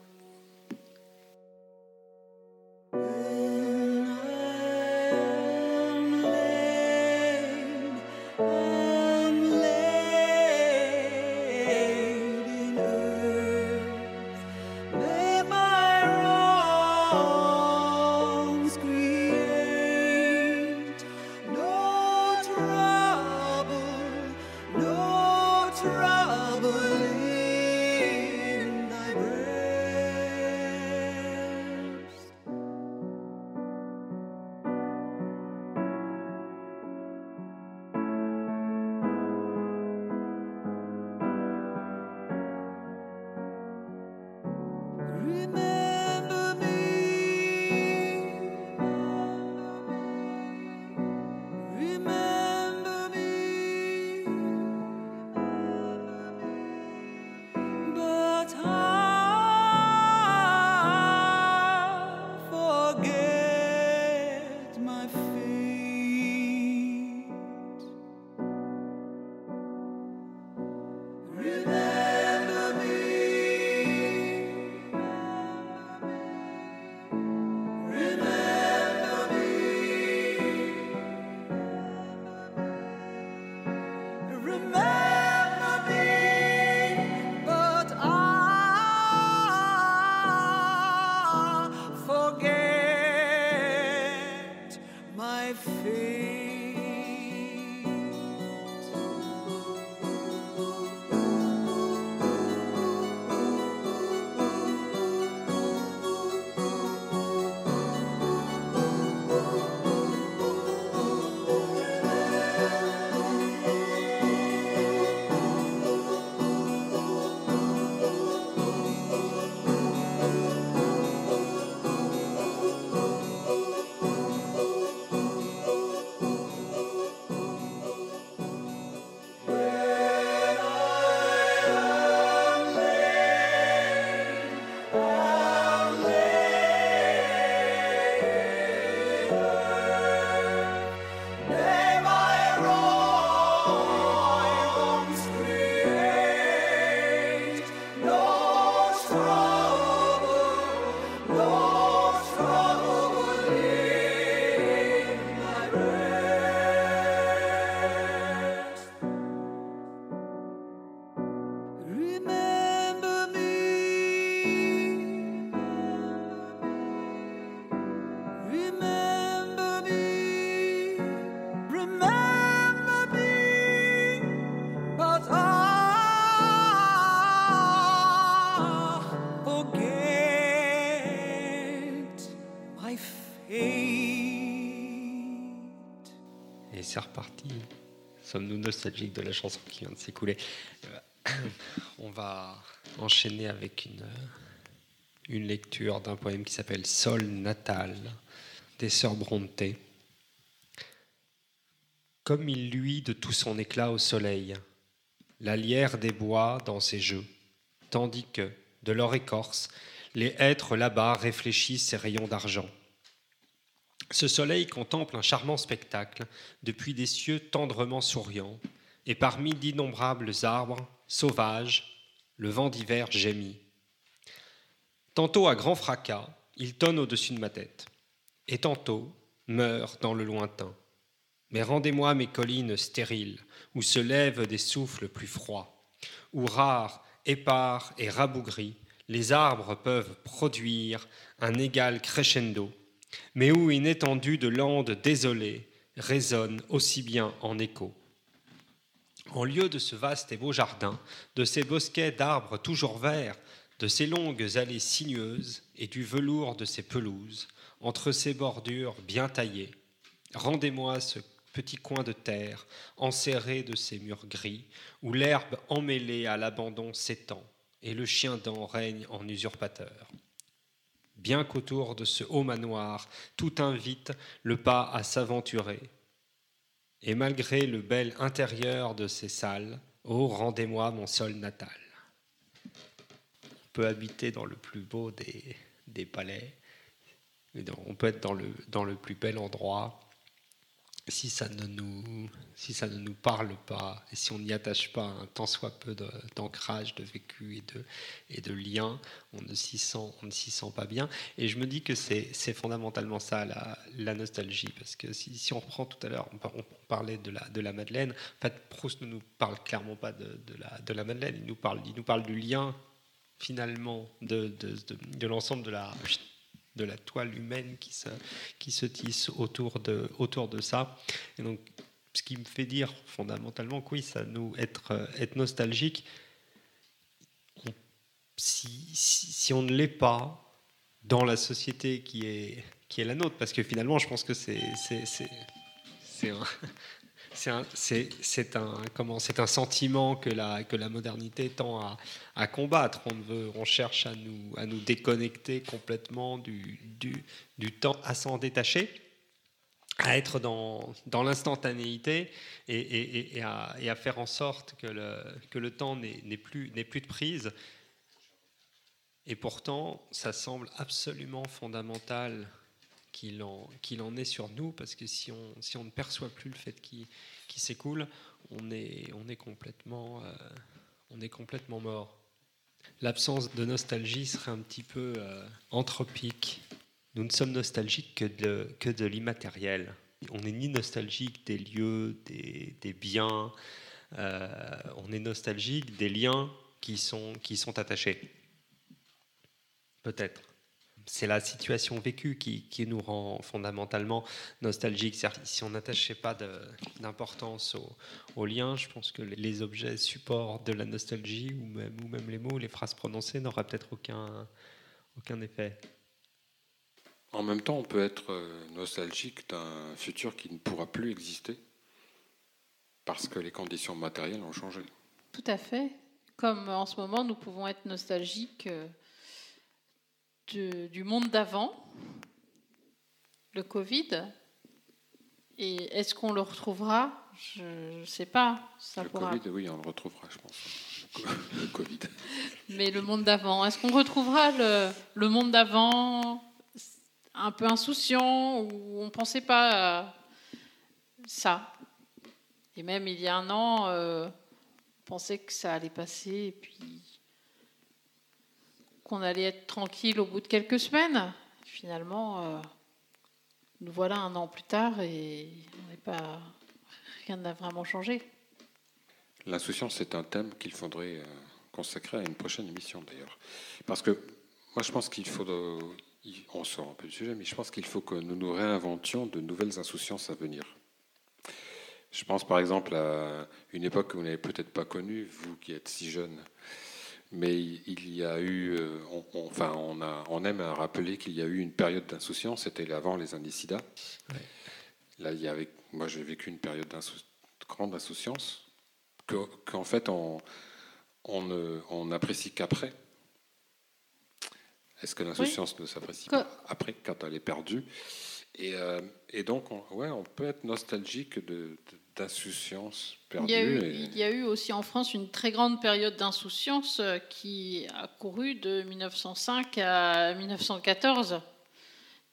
remember. Sommes-nous nostalgiques de la chanson qui vient de s'écouler Euh, On va enchaîner avec une, lecture d'un poème qui s'appelle Sol natal des sœurs Bronte. Comme il luit de tout son éclat au soleil, la lierre des bois dans ses jeux, tandis que, de leur écorce, les hêtres là-bas réfléchissent ses rayons d'argent. Ce soleil contemple un charmant spectacle depuis des cieux tendrement souriants, et parmi d'innombrables arbres sauvages, le vent d'hiver gémit. Tantôt à grand fracas, il tonne au-dessus de ma tête, et tantôt meurt dans le lointain. Mais rendez-moi mes collines stériles, où se lèvent des souffles plus froids, où rares, épars et rabougris, les arbres peuvent produire un égal crescendo, mais où une étendue de landes désolées résonne aussi bien en écho. En lieu de ce vaste et beau jardin, de ces bosquets d'arbres toujours verts, de ces longues allées sinueuses et du velours de ces pelouses, entre ces bordures bien taillées, rendez-moi ce petit coin de terre enserré de ces murs gris, où l'herbe emmêlée à l'abandon s'étend et le chien dent règne en usurpateur. Bien qu'autour de ce haut manoir, tout invite le pas à s'aventurer, et malgré le bel intérieur de ces salles, oh, rendez-moi mon sol natal. On peut habiter dans le plus beau des, des palais, on peut être dans le, dans le plus bel endroit. Si ça, ne nous, si ça ne nous parle pas, et si on n'y attache pas tant soit peu d'ancrage, de, vécu et de, et de lien, on ne s'y sent, sent pas bien. Et je me dis que c'est fondamentalement ça, la, la nostalgie. Parce que si, si on reprend tout à l'heure, on, par- on parlait de la, de la Madeleine, en fait, Proust ne nous parle clairement pas de, de la, de la Madeleine, il nous parle, il nous parle du lien, finalement, de, de l'ensemble de la, de la toile humaine qui se, qui se tisse autour de, autour de ça. Et donc, ce qui me fait dire fondamentalement que oui, ça nous être, euh, être nostalgique, si, si, on ne l'est pas dans la société qui est, qui est la nôtre, parce que finalement, je pense que c'est c'est un, un, un sentiment que la, que la modernité tend à, à combattre. On, veut, on cherche à nous, à nous déconnecter complètement du, du, du temps, à s'en détacher, à être dans, dans l'instantanéité et, à, et à faire en sorte que le, que le temps n'ait plus, plus de prise. Et pourtant, ça semble absolument fondamental qu'il en, en est sur nous, parce que si on, si on ne perçoit plus le fait qu'il qu'il s'écoule, on est, on, est complètement, euh, on est complètement mort. L'absence de nostalgie serait un petit peu euh, anthropique. Nous ne sommes nostalgiques que de, que de l'immatériel. On n'est ni nostalgique des lieux, des, des biens, euh, on est nostalgique des liens qui sont, qui sont attachés. Peut-être. C'est la situation vécue qui, qui nous rend fondamentalement nostalgiques. Si on n'attachait pas d'importance aux au liens, je pense que les- les objets supports de la nostalgie, ou même, ou même les mots, les phrases prononcées, n'auraient peut-être aucun, aucun effet. En même temps, on peut être euh, nostalgique d'un futur qui ne pourra plus exister parce que les conditions matérielles ont changé. Tout à fait. Comme en ce moment, nous pouvons être nostalgiques euh, de- du monde d'avant, le Covid. Et est-ce qu'on le retrouvera? Je ne sais pas. Ça le pourra. Covid, oui, on le retrouvera, je pense. Le Covid. Mais le monde d'avant, est-ce qu'on retrouvera le, le monde d'avant un peu insouciant où on ne pensait pas à ça? Et même il y a un an, euh, on pensait que ça allait passer et puis qu'on allait être tranquille au bout de quelques semaines. Finalement, euh, nous voilà un an plus tard et on pas, rien n'a vraiment changé. L'insouciance, c'est un thème qu'il faudrait euh, consacrer à une prochaine émission, d'ailleurs. Parce que moi, je pense qu'il faut, il- on sort un peu du sujet, mais je pense qu'il faut que nous nous réinventions de nouvelles insouciances à venir. Je pense par exemple à une époque que vous n'avez peut-être pas connue, vous qui êtes si jeune. Mais il y a eu, euh, on, on- enfin, on, a, on aime à rappeler qu'il y a eu une période d'insouciance, c'était avant les indicidas. Là, il y avait, moi j'ai vécu une période d'insou- de grande insouciance, que- qu'en fait on, on, n'apprécie qu'après. Est-ce que l'insouciance ne s'apprécie pas après, quand elle est perdue? Et, euh, et donc, on, ouais, on peut être nostalgique de, de- d'insouciance Il perdue. y, a eu, et- il y a eu aussi en France une très grande période d'insouciance euh, qui a couru de 1905 à 1914.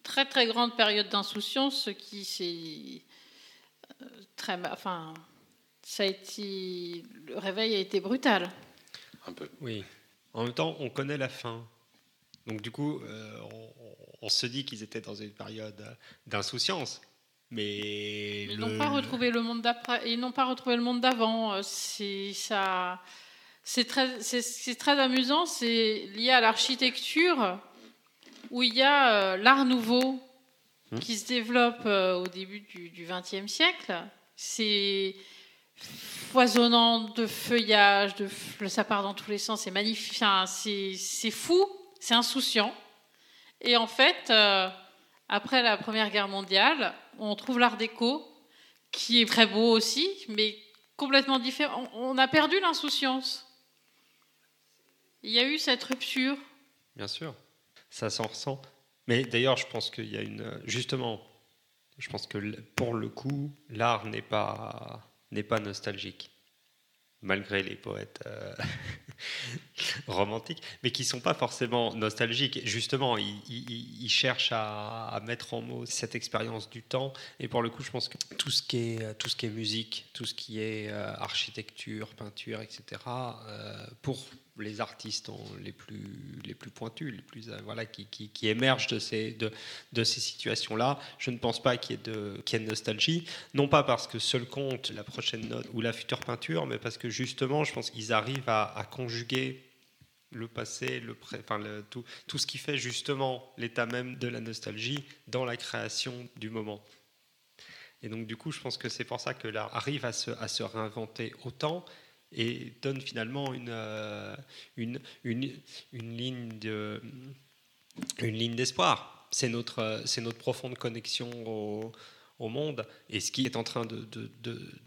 Très très grande période d'insouciance qui s'est euh, très, enfin, ça a été, le réveil a été brutal. un peu. Oui. En même temps, on connaît la fin. Donc du coup, euh, on, on se dit qu'ils étaient dans une période d'insouciance. Mais Ils le- n'ont pas retrouvé le monde d'après, ils n'ont pas retrouvé le monde d'avant. Euh, C'est ça, c'est très, c'est, c'est très amusant. C'est lié à l'architecture où il y a euh, l'art nouveau qui se développe euh, au début du XXe siècle. C'est foisonnant de feuillage, de ça part dans tous les sens. C'est magnifique, Enfin, c'est, c'est fou, c'est insouciant. Et en fait. euh, après la Première Guerre mondiale, on trouve l'art déco, qui est très beau aussi, mais complètement différent. On a perdu l'insouciance. Il y a eu cette rupture. Bien sûr, ça s'en ressent. Mais d'ailleurs, je pense qu'il y a une. Justement, je pense que pour le coup, l'art n'est pas, n'est pas nostalgique, malgré les poètes euh, romantiques, mais qui sont pas forcément nostalgiques. Justement, ils, cherchent à, mettre en mots cette expérience du temps. Et pour le coup, je pense que tout ce qui est, est musique, tout ce qui est euh, architecture, peinture, etc., euh, pour les artistes les plus les plus pointus, les plus euh, voilà qui, qui, émergent de ces de, de ces situations-là. Je ne pense pas qu'il y ait de qu'il y ait de nostalgie, non pas parce que seul compte la prochaine note ou la future peinture, mais parce que justement, je pense qu'ils arrivent à, à conjuguer le passé, le enfin tout, tout ce qui fait justement l'état même de la nostalgie dans la création du moment. Et donc du coup, je pense que c'est pour ça que l'art arrive à se, à se réinventer autant et donne finalement une, euh, une, une, une ligne de une ligne d'espoir. C'est notre, euh, c'est notre profonde connexion au, monde. Et ce qui est en train de, de,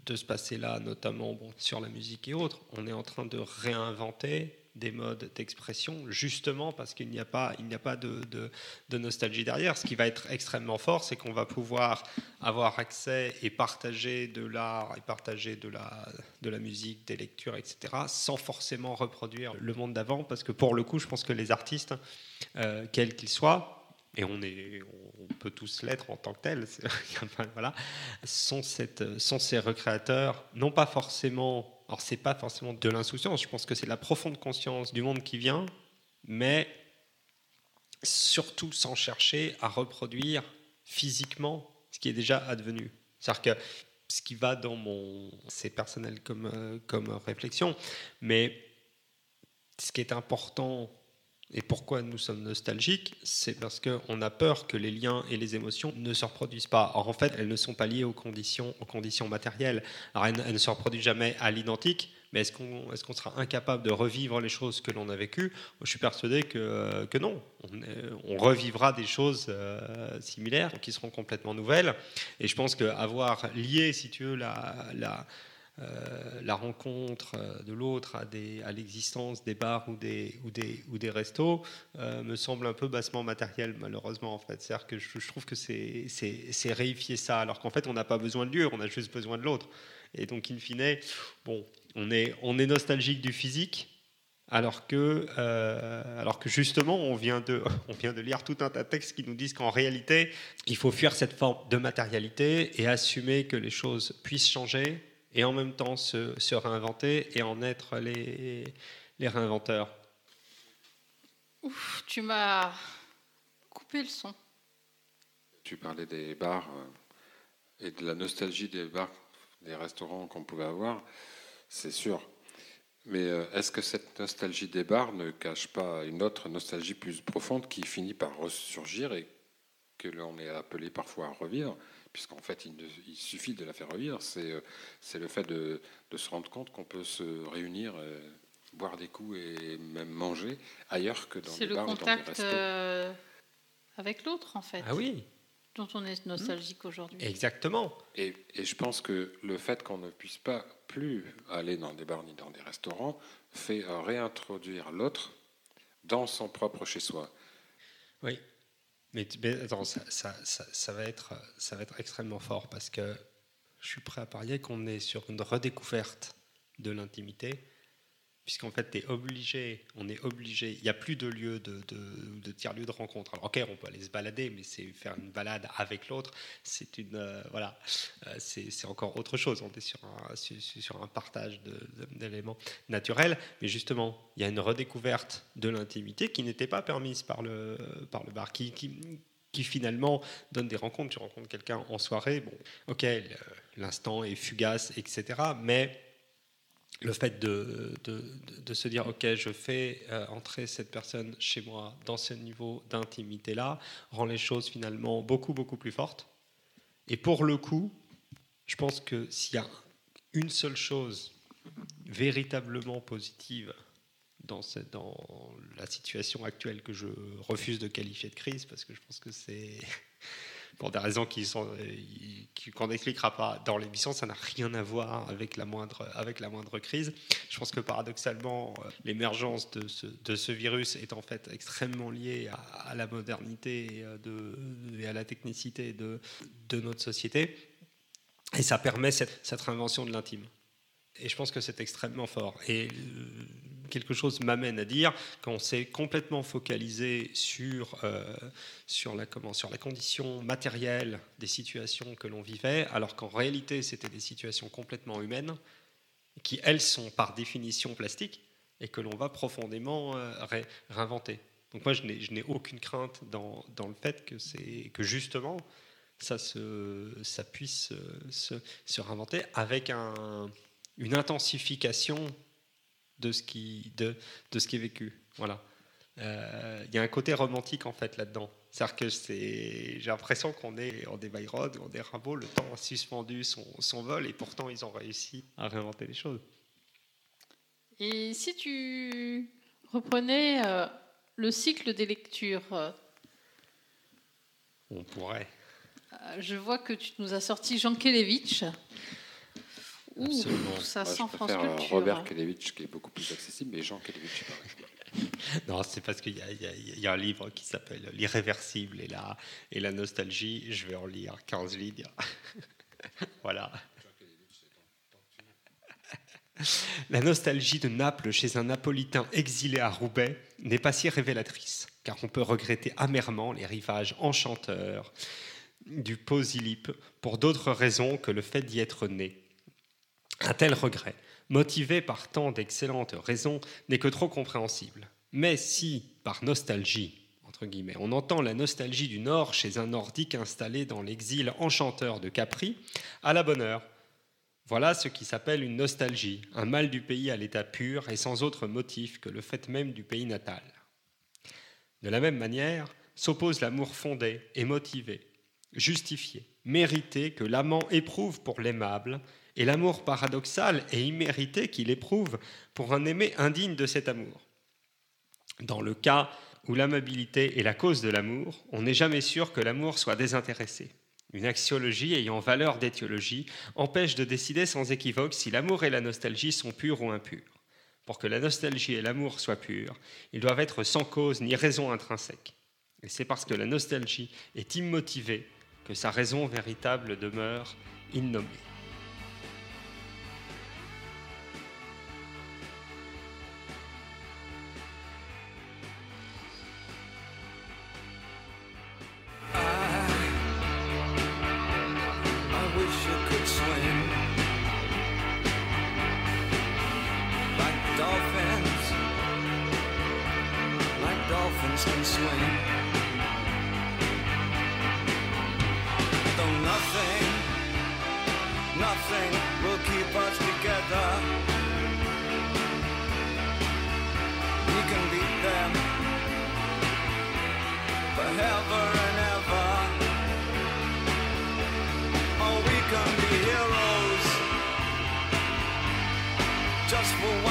de, se passer là, notamment sur la musique et autres, on est en train de réinventer des modes d'expression, justement parce qu'il n'y a pas, il n'y a pas de, nostalgie derrière. Ce qui va être extrêmement fort, c'est qu'on va pouvoir avoir accès et partager de l'art et partager de la, de la musique, des lectures, etc., sans forcément reproduire le monde d'avant, parce que pour le coup, je pense que les artistes, euh, quels qu'ils soient, et on, est, on peut tous l'être en tant que tels, voilà, sont, sont ces recréateurs, non pas forcément, alors c'est pas forcément de l'insouciance, je pense que c'est la profonde conscience du monde qui vient, mais surtout sans chercher à reproduire physiquement ce qui est déjà advenu. C'est-à-dire que ce qui va dans mon... C'est personnel comme, euh, comme réflexion, mais ce qui est important et pourquoi nous sommes nostalgiques, c'est parce qu'on a peur que les liens et les émotions ne se reproduisent pas. Or, en fait, elles ne sont pas liées aux conditions, aux conditions matérielles. Alors, elles, ne se reproduisent jamais à l'identique, mais est-ce qu'on est qu'on sera incapable de revivre les choses que l'on a vécues? Je suis persuadé que, que non. On, revivra des choses euh, similaires qui seront complètement nouvelles. Et je pense qu'avoir lié, si tu veux, la, la, la rencontre euh, de l'autre à, l'existence des bars ou des, restos euh, me semble un peu bassement matériel, malheureusement. En fait. C'est-à-dire que je, trouve que c'est, réifier ça, alors qu'en fait, on n'a pas besoin de lieu, on a juste besoin de l'autre. Et donc, in fine, bon, on est, nostalgique du physique, alors que, euh, alors que justement, on vient, de, on vient de lire tout un tas de textes qui nous disent qu'en réalité, il faut fuir cette forme de matérialité et assumer que les choses puissent changer et en même temps se, se réinventer et en être les, les réinventeurs. Ouf, tu m'as coupé le son. Tu parlais des bars euh, et de la nostalgie des bars, des restaurants qu'on pouvait avoir, c'est sûr. Mais euh, est-ce que cette nostalgie des bars ne cache pas une autre nostalgie plus profonde qui finit par ressurgir et que l'on est appelé parfois à revivre? Puisqu'en fait, il, ne- il suffit de la faire revivre. C'est euh, c'est le fait de, de se rendre compte qu'on peut se réunir, euh, boire des coups et même manger ailleurs que dans C'est des le bars ou dans contact euh, avec l'autre, en fait, Ah oui, dont on est nostalgique aujourd'hui. exactement. Et, et je pense que le fait qu'on ne puisse pas plus aller dans des bars ni dans des restaurants fait réintroduire l'autre dans son propre chez-soi. Oui. Mais, mais attends, ça va être, ça va être extrêmement fort parce que je suis prêt à parier qu'on est sur une redécouverte de l'intimité, puisqu'en fait, es obligé, on est obligé, il n'y a plus de lieu de, de, de tiers-lieu de rencontre. Alors, ok, on peut aller se balader, mais c'est faire une balade avec l'autre, c'est une, euh, voilà, euh, c'est encore autre chose. On est sur un, partage d'éléments naturels, mais justement, il y a une redécouverte de l'intimité qui n'était pas permise par le, bar, qui, qui, finalement donne des rencontres. Tu rencontres quelqu'un en soirée, bon, ok, l'instant est fugace, etc. Mais le fait de, de, de- se dire, ok, je fais euh, entrer cette personne chez moi dans ce niveau d'intimité-là, rend les choses finalement beaucoup, beaucoup plus fortes. Et pour le coup, je pense que s'il y a une seule chose véritablement positive dans, dans la situation actuelle que je refuse de qualifier de crise, parce que je pense que c'est, pour des raisons qui sont, qui- qu'on n'expliquera pas dans l'émission, ça n'a rien à voir avec la moindre, avec la moindre crise. Je pense que paradoxalement, euh, l'émergence de ce, de ce virus est en fait extrêmement liée à, la modernité et, euh, et à la technicité de, de notre société. Et ça permet cette, cette réinvention de l'intime. Et je pense que c'est extrêmement fort. Et euh, quelque chose m'amène à dire qu'on s'est complètement focalisé sur, euh, sur, la, comment, sur la condition matérielle des situations que l'on vivait, alors qu'en réalité, c'était des situations complètement humaines, qui, elles, sont par définition plastiques, et que l'on va profondément euh, ré- réinventer. Donc moi, je n'ai aucune crainte dans, dans le fait que, que justement, ça, se, ça puisse euh, se, se réinventer avec un, une intensification de ce qui, de, de ce qui est vécu. Voilà. Euh, Il y a un côté romantique en fait là-dedans. C'est-à-dire que c'est, j'ai l'impression qu'on est en des Byron, on est Rimbaud, le temps a suspendu son, son vol et pourtant ils ont réussi à réinventer les choses. Et si tu reprenais euh, le cycle des lectures, euh, On pourrait. je vois que tu nous as sorti Jean Kelevitch. Ouh, Absolument. ça Moi, sent je France préfère euh, Culture. Robert Kelevitch qui est beaucoup plus accessible, mais Jean exemple. Non, c'est parce qu'il y, a- y y un livre qui s'appelle L'irréversible et la, et la nostalgie. Je vais en lire 15 lignes. voilà. La nostalgie de Naples chez un Napolitain exilé à Roubaix n'est pas si révélatrice, car on peut regretter amèrement les rivages enchanteurs du Posilip pour d'autres raisons que le fait d'y être né. Un tel regret, motivé par tant d'excellentes raisons, n'est que trop compréhensible. Mais si, par nostalgie, entre guillemets, on entend la nostalgie du Nord chez un Nordique installé dans l'exil enchanteur de Capri, à la bonne heure. Voilà ce qui s'appelle une nostalgie, un mal du pays à l'état pur et sans autre motif que le fait même du pays natal. De la même manière, s'oppose l'amour fondé et motivé, justifié, mérité que l'amant éprouve pour l'aimable, et l'amour paradoxal et immérité qu'il éprouve pour un aimé indigne de cet amour. Dans le cas où l'amabilité est la cause de l'amour, on n'est jamais sûr que l'amour soit désintéressé. Une axiologie ayant valeur d'étiologie empêche de décider sans équivoque si l'amour et la nostalgie sont purs ou impurs. Pour que la nostalgie et l'amour soient purs, ils doivent être sans cause ni raison intrinsèque. Et c'est parce que la nostalgie est immotivée que sa raison véritable demeure innommée. Just for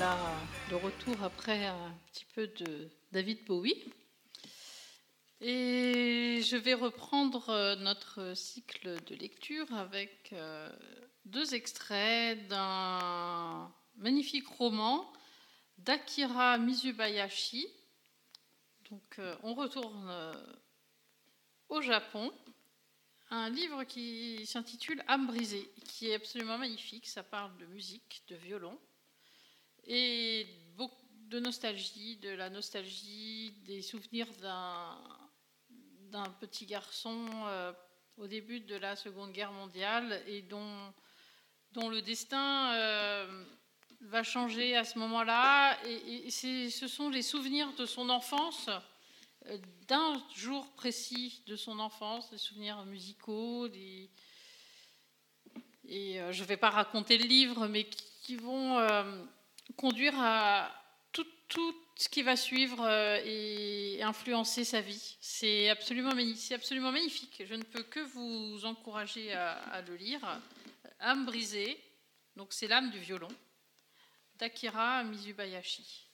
voilà de retour après un petit peu de David Bowie. Et je vais reprendre euh, notre cycle de lecture avec euh, deux extraits d'un magnifique roman d'Akira Mizubayashi. Donc euh, on retourne au Japon. Un livre qui s'intitule Âme brisée, qui est absolument magnifique. Ça parle de musique, de violon et beaucoup de nostalgie, de la nostalgie, des souvenirs d'un petit garçon euh, au début de la Seconde Guerre mondiale et dont, le destin euh, va changer à ce moment-là. Et, ce sont les souvenirs de son enfance, euh, d'un jour précis de son enfance, des souvenirs musicaux, et je ne vais pas raconter le livre, mais qui, vont conduire à tout, tout ce qui va suivre euh, et influencer sa vie. C'est absolument, magnifique. Je ne peux que vous encourager à, à le lire. Âme brisée, donc c'est l'âme du violon, d'Akira Mizubayashi.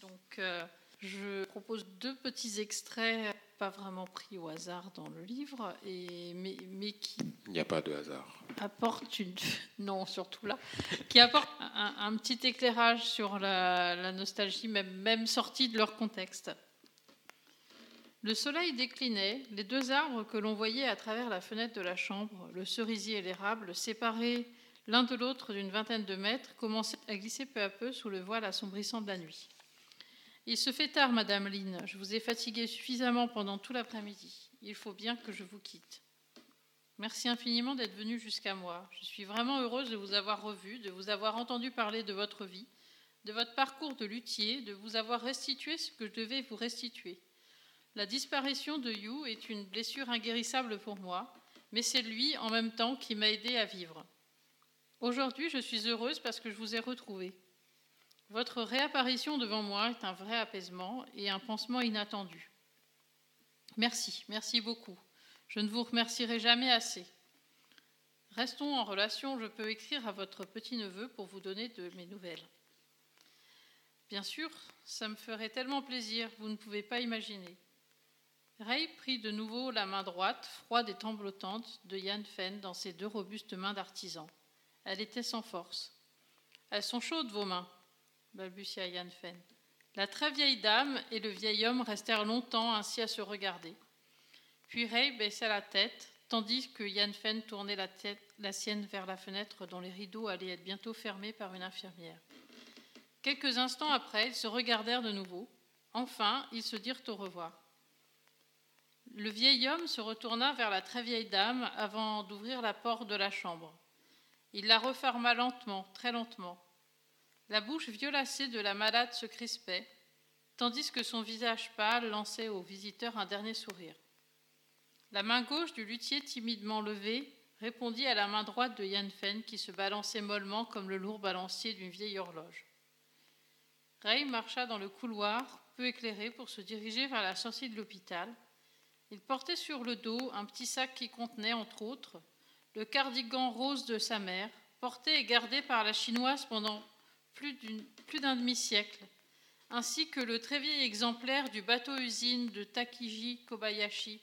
Donc euh, je propose deux petits extraits, pas vraiment pris au hasard dans le livre, et, mais, mais qui Il n'y a pas de hasard. apporte une non surtout là qui apporte un, un petit éclairage sur la, la nostalgie même même sortie de leur contexte. Le soleil déclinait, les deux arbres que l'on voyait à travers la fenêtre de la chambre, le cerisier et l'érable, séparés l'un de l'autre d'une vingtaine de mètres, commençaient à glisser peu à peu sous le voile assombrissant de la nuit. Il se fait tard, Madame Lynn. Je vous ai fatigué suffisamment pendant tout l'après-midi. Il faut bien que je vous quitte. Merci infiniment d'être venu jusqu'à moi. Je suis vraiment heureuse de vous avoir revu, de vous avoir entendu parler de votre vie, de votre parcours de luthier, de vous avoir restitué ce que je devais vous restituer. La disparition de You est une blessure inguérissable pour moi, mais c'est lui en même temps qui m'a aidé à vivre. Aujourd'hui, je suis heureuse parce que je vous ai retrouvé. Votre réapparition devant moi est un vrai apaisement et un pansement inattendu. Merci, merci beaucoup. Je ne vous remercierai jamais assez. Restons en relation, je peux écrire à votre petit-neveu pour vous donner de mes nouvelles. Bien sûr, ça me ferait tellement plaisir, vous ne pouvez pas imaginer. Ray prit de nouveau la main droite, froide et tremblotante, de Yann Fenn dans ses deux robustes mains d'artisan. Elle était sans force. Elles sont chaudes, vos mains, balbutia Yann Fenn. La très vieille dame et le vieil homme restèrent longtemps ainsi à se regarder. Puis Ray baissa la tête, tandis que Yann Fenn tournait la sienne vers la fenêtre dont les rideaux allaient être bientôt fermés par une infirmière. Quelques instants après, ils se regardèrent de nouveau. Enfin, ils se dirent au revoir. Le vieil homme se retourna vers la très vieille dame avant d'ouvrir la porte de la chambre. Il la referma lentement, très lentement. La bouche violacée de la malade se crispait, tandis que son visage pâle lançait aux visiteurs un dernier sourire. La main gauche du luthier timidement levée répondit à la main droite de Yann Fenn qui se balançait mollement comme le lourd balancier d'une vieille horloge. Ray marcha dans le couloir, peu éclairé, pour se diriger vers la sortie de l'hôpital. Il portait sur le dos un petit sac qui contenait, entre autres, le cardigan rose de sa mère, porté et gardé par la chinoise pendant plus d'un demi-siècle, ainsi que le très vieil exemplaire du bateau-usine de Takiji Kobayashi,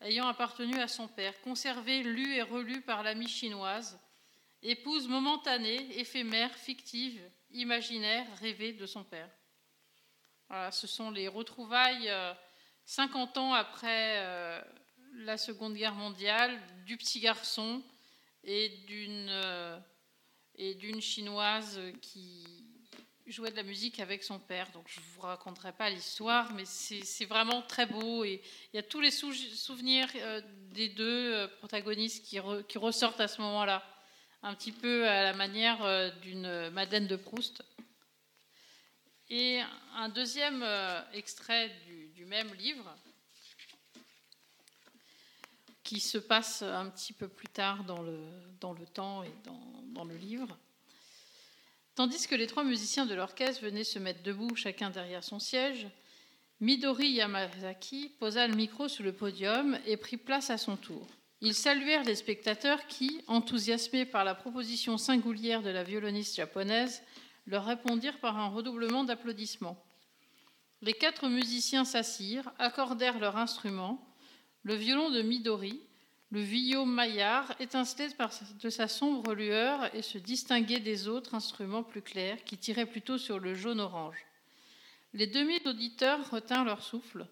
ayant appartenu à son père, conservé, lu et relu par l'amie chinoise, épouse momentanée, éphémère, fictive, imaginaire, rêvée de son père. Voilà, ce sont les retrouvailles 50 euh, ans après euh, la Seconde Guerre mondiale du petit garçon et d'une euh, et d'une chinoise qui jouait de la musique avec son père. Donc je ne vous raconterai pas l'histoire, mais c'est vraiment très beau. Et il y a tous les souvenirs euh, des deux euh, protagonistes qui, ressortent à ce moment-là, un petit peu à la manière euh, d'une Madeleine de Proust. Et un deuxième extrait du, même livre, qui se passe un petit peu plus tard dans le, temps et dans, dans le livre. Tandis que les trois musiciens de l'orchestre venaient se mettre debout, chacun derrière son siège, Midori Yamazaki posa le micro sur le podium et prit place à son tour. Ils saluèrent les spectateurs qui, enthousiasmés par la proposition singulière de la violoniste japonaise, leur répondirent par un redoublement d'applaudissements. Les quatre musiciens s'assirent, accordèrent leur instrument. Le violon de Midori, le violon Maillard étincelait de sa sombre lueur et se distinguait des autres instruments plus clairs qui tiraient plutôt sur le jaune-orange. Les demi-auditeurs retinrent leur souffle.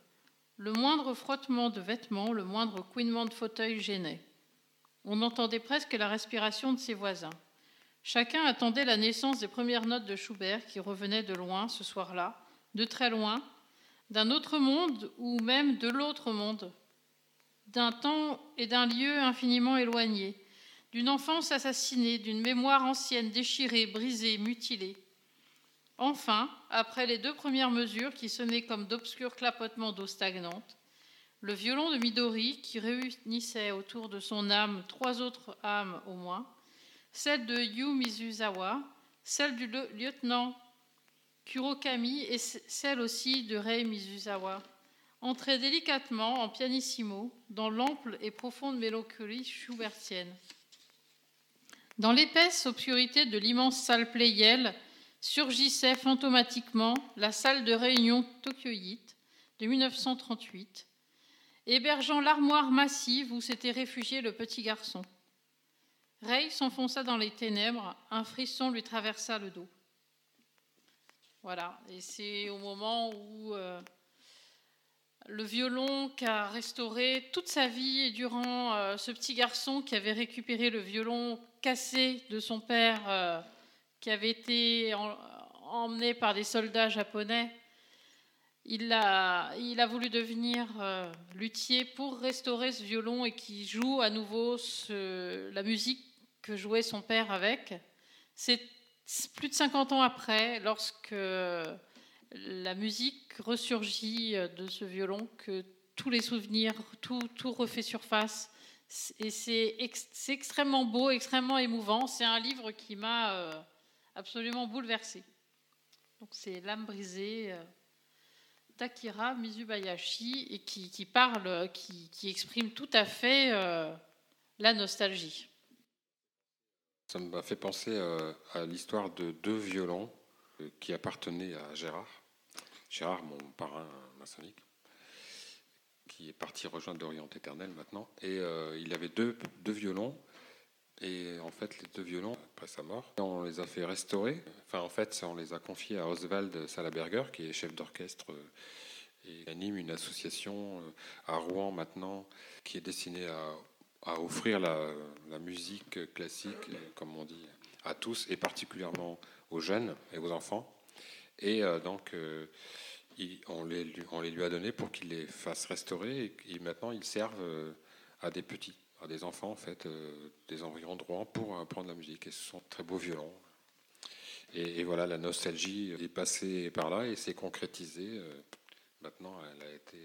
Le moindre frottement de vêtements, le moindre couinement de fauteuil gênait. On entendait presque la respiration de ses voisins. Chacun attendait la naissance des premières notes de Schubert qui revenaient de loin ce soir-là, de très loin, d'un autre monde ou même de l'autre monde, d'un temps et d'un lieu infiniment éloignés, d'une enfance assassinée, d'une mémoire ancienne déchirée, brisée, mutilée. Enfin, après les deux premières mesures qui sonnaient comme d'obscurs clapotements d'eau stagnante, le violon de Midori, qui réunissait autour de son âme trois autres âmes au moins, celle de Yu Mizuzawa, celle du lieutenant Kurokami et celle aussi de Rei Mizuzawa, entrait délicatement en pianissimo dans l'ample et profonde mélancolie schubertienne. Dans l'épaisse obscurité de l'immense salle Pleyel surgissait fantomatiquement la salle de réunion tokyoïte de 1938, hébergeant l'armoire massive où s'était réfugié le petit garçon. Ray s'enfonça dans les ténèbres, un frisson lui traversa le dos. Voilà, et c'est au moment où euh, le violon qu'a restauré toute sa vie et durant euh, ce petit garçon qui avait récupéré le violon cassé de son père, euh, qui avait été emmené par des soldats japonais. Il a, il a voulu devenir euh, luthier pour restaurer ce violon et qui joue à nouveau la musique que jouait son père avec. C'est plus de 50 ans après, lorsque la musique ressurgit euh, de ce violon, que tous les souvenirs, tout, tout refait surface. Et c'est extrêmement beau, extrêmement émouvant. C'est un livre qui m'a euh, absolument bouleversée. Donc c'est L'âme brisée euh, Takira Mizubayashi et qui, qui parle, qui, qui exprime tout à fait euh, la nostalgie. Ça m'a fait penser à l'histoire de deux violons qui appartenaient à Gérard. Gérard, mon parrain maçonnique, qui est parti rejoindre l'Orient éternel maintenant. Et euh, il avait deux, deux violons. Et en fait, les deux violons, après sa mort, on les a fait restaurer. Enfin, en fait, on les a confiés à Oswald Salaberger, qui est chef d'orchestre euh, et anime une association euh, à Rouen maintenant, qui est destinée à, à offrir la, musique classique, comme on dit, à tous, et particulièrement aux jeunes et aux enfants. Et euh, donc, euh, il- on, les, lui- on les lui a donnés pour qu'il les fasse restaurer, et, et maintenant ils servent euh, à des petits, à des enfants, en fait, euh, des environs de Rouen, pour apprendre la musique. Et ce sont de très beaux violons. Et, et voilà, la nostalgie est passée par là et s'est concrétisée. maintenant, elle a été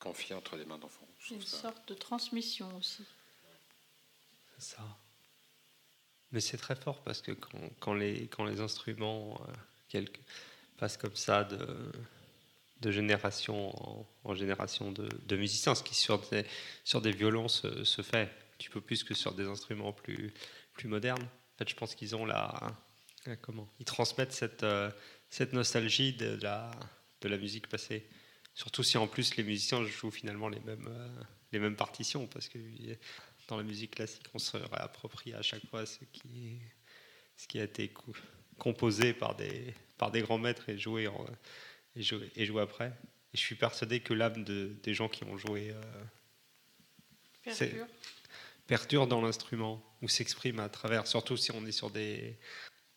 confiée entre les mains d'enfants. Une ça- sorte de transmission aussi. C'est ça. Mais c'est très fort parce que quand, les, instruments euh, passent comme ça de, génération en, génération de, musiciens, ce qui sur des, violons se, se fait un petit peu plus que sur des instruments plus, modernes. En fait, je pense qu'ils ont la, comment Ils transmettent cette, euh, nostalgie de la, de la musique passée. Surtout si en plus les musiciens jouent finalement les mêmes, euh, les mêmes partitions, parce que dans la musique classique, on se réapproprie à chaque fois ce qui, ce qui a été co- composé par des, par des grands maîtres et joué, en- et joué, et joué après. Et je suis persuadé que l'âme de- des gens qui ont joué euh, Perdure. dans l'instrument ou s'exprime à travers, surtout si on est sur des.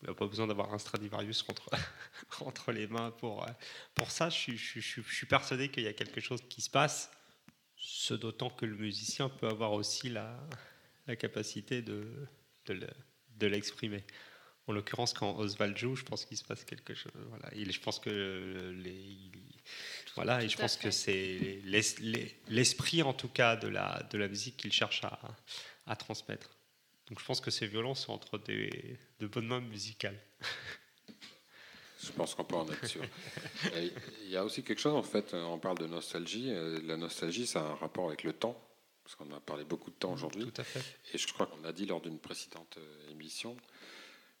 On n'a pas besoin d'avoir un Stradivarius entre, entre les mains pour, euh, pour ça. Je suis persuadé qu'il y a quelque chose qui se passe, ce d'autant que le musicien peut avoir aussi la, la capacité de, de le- de l'exprimer. En l'occurrence, quand Oswald joue, je pense qu'il se passe quelque chose. Voilà. Il, je pense que les, il- voilà, et je pense que c'est l'es- l'es- l'esprit, en tout cas, de la, de la musique qu'il cherche à, à transmettre. Donc je pense que ces violences sont entre des, de bonnes mains musicales. Je pense qu'on peut en être sûr. Et Il y a aussi quelque chose, en fait, on parle de nostalgie. euh, La nostalgie, ça a un rapport avec le temps, parce qu'on a parlé beaucoup de temps aujourd'hui. Tout à fait. Et je crois qu'on a dit lors d'une précédente euh, émission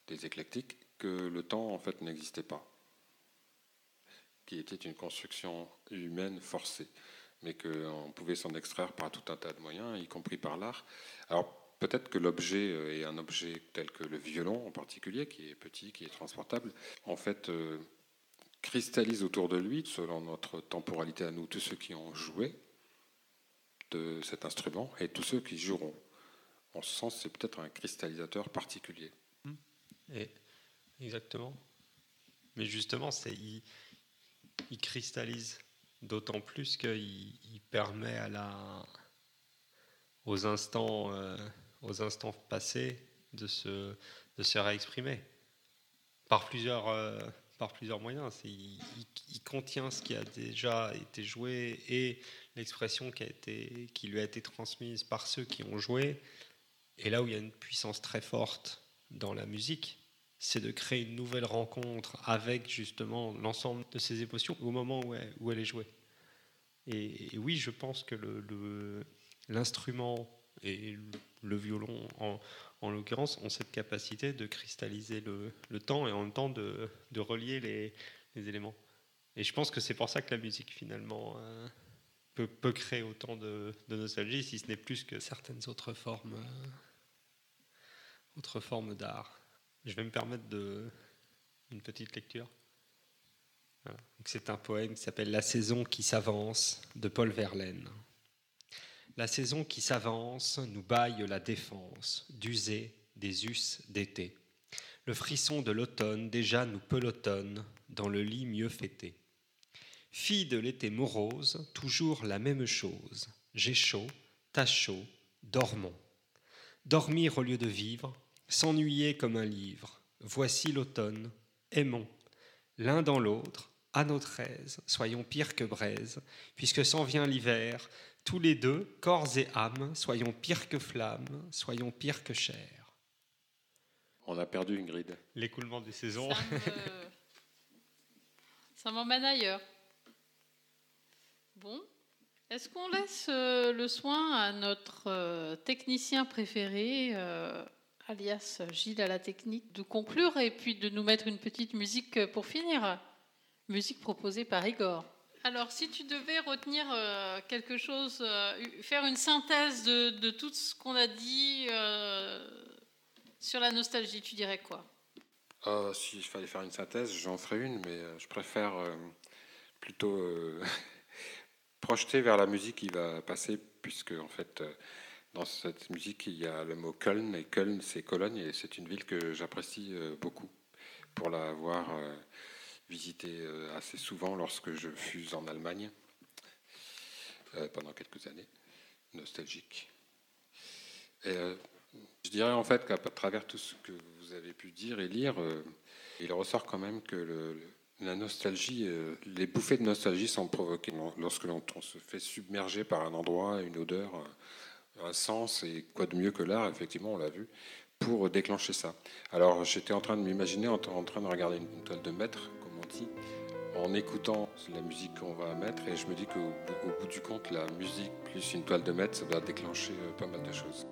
des éclectiques que le temps, en fait, n'existait pas, qui était une construction humaine forcée, mais qu'on pouvait s'en extraire par tout un tas de moyens, y compris par l'art. Alors peut-être que l'objet euh, est un objet tel que le violon en particulier, qui est petit, qui est transportable, en fait euh, cristallise autour de lui, selon notre temporalité à nous, tous ceux qui ont joué de cet instrument et tous ceux qui joueront. En ce sens, c'est peut-être un cristallisateur particulier. Et, exactement. Mais justement, c'est, il, cristallise d'autant plus qu'il il permet à la, aux, instants, euh, aux instants passés de se, de se réexprimer par plusieurs, euh, par plusieurs moyens. Il, il- contient ce qui a déjà été joué et l'expression qui, qui lui a été transmise par ceux qui ont joué. Et là où il y a une puissance très forte dans la musique, c'est de créer une nouvelle rencontre avec justement l'ensemble de ces émotions au moment où elle, où elle est jouée. Et, oui, je pense que le- le- l'instrument et le violon, en, en l'occurrence, ont cette capacité de cristalliser le, le temps et en même temps de, de relier les, les éléments. Et je pense que c'est pour ça que la musique, finalement, euh, peut, peut créer autant de, nostalgie, si ce n'est plus que certaines autres formes, euh, autres formes d'art. Je vais me permettre de, une petite lecture. C'est un poème qui s'appelle La saison qui s'avance de Paul Verlaine. La saison qui s'avance nous baille la défense d'user des us d'été. Le frisson de l'automne déjà nous pelotonne dans le lit mieux fêté. Fille de l'été morose, toujours la même chose. J'ai chaud, t'as chaud, dormons. Dormir au lieu de vivre, s'ennuyer comme un livre. Voici l'automne, aimons. L'un dans l'autre, à notre aise, soyons pires que braise, puisque s'en vient l'hiver, tous les deux, corps et âme, soyons pires que flammes, soyons pires que chair. On a perdu Ingrid. L'écoulement des saisons. Ça me, Ça m'emmène ailleurs. Bon. Est-ce qu'on laisse euh, le soin à notre euh, technicien préféré, euh, alias Gilles à la technique, de conclure et puis de nous mettre une petite musique pour finir? Musique proposée par Igor. Alors, si tu devais retenir euh, quelque chose, euh, faire une synthèse de, tout ce qu'on a dit euh, sur la nostalgie, tu dirais quoi? S'il fallait faire une synthèse, j'en ferais une, mais je préfère plutôt projeter vers la musique qui va passer, puisque en fait, dans cette musique, il y a le mot Köln, et Köln, c'est Cologne, et c'est une ville que j'apprécie beaucoup pour l'avoir euh, visitée euh, assez souvent lorsque je fus en Allemagne euh, pendant quelques années, nostalgique. Euh, je dirais en fait qu'à travers tout ce que vous avez pu dire et lire, il ressort quand même que la nostalgie, les bouffées de nostalgie sont provoquées lorsque l'on on se fait submerger par un endroit, une odeur, un, sens, et quoi de mieux que l'art, effectivement, on l'a vu, pour déclencher ça. Alors j'étais en train de m'imaginer, en, train de regarder une, une toile de maître, en écoutant la musique qu'on va mettre, et je me dis qu'au bout- du compte, la musique plus une toile de maître, ça doit déclencher euh, pas mal de choses.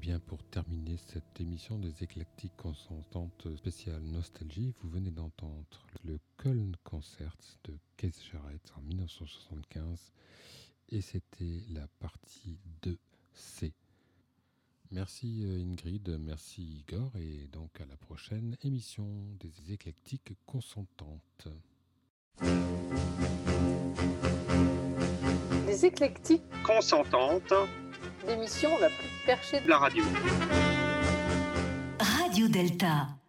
Bien, pour terminer cette émission des éclectiques consentantes spéciale Nostalgie, vous venez d'entendre le Köln Concert de Keith Jarrett en 1975 et c'était la partie 2C. Merci euh, Ingrid, merci Igor et donc à la prochaine émission des éclectiques consentantes. Les éclectiques, consentante l'émission la plus perchée de la radio. Radio Delta.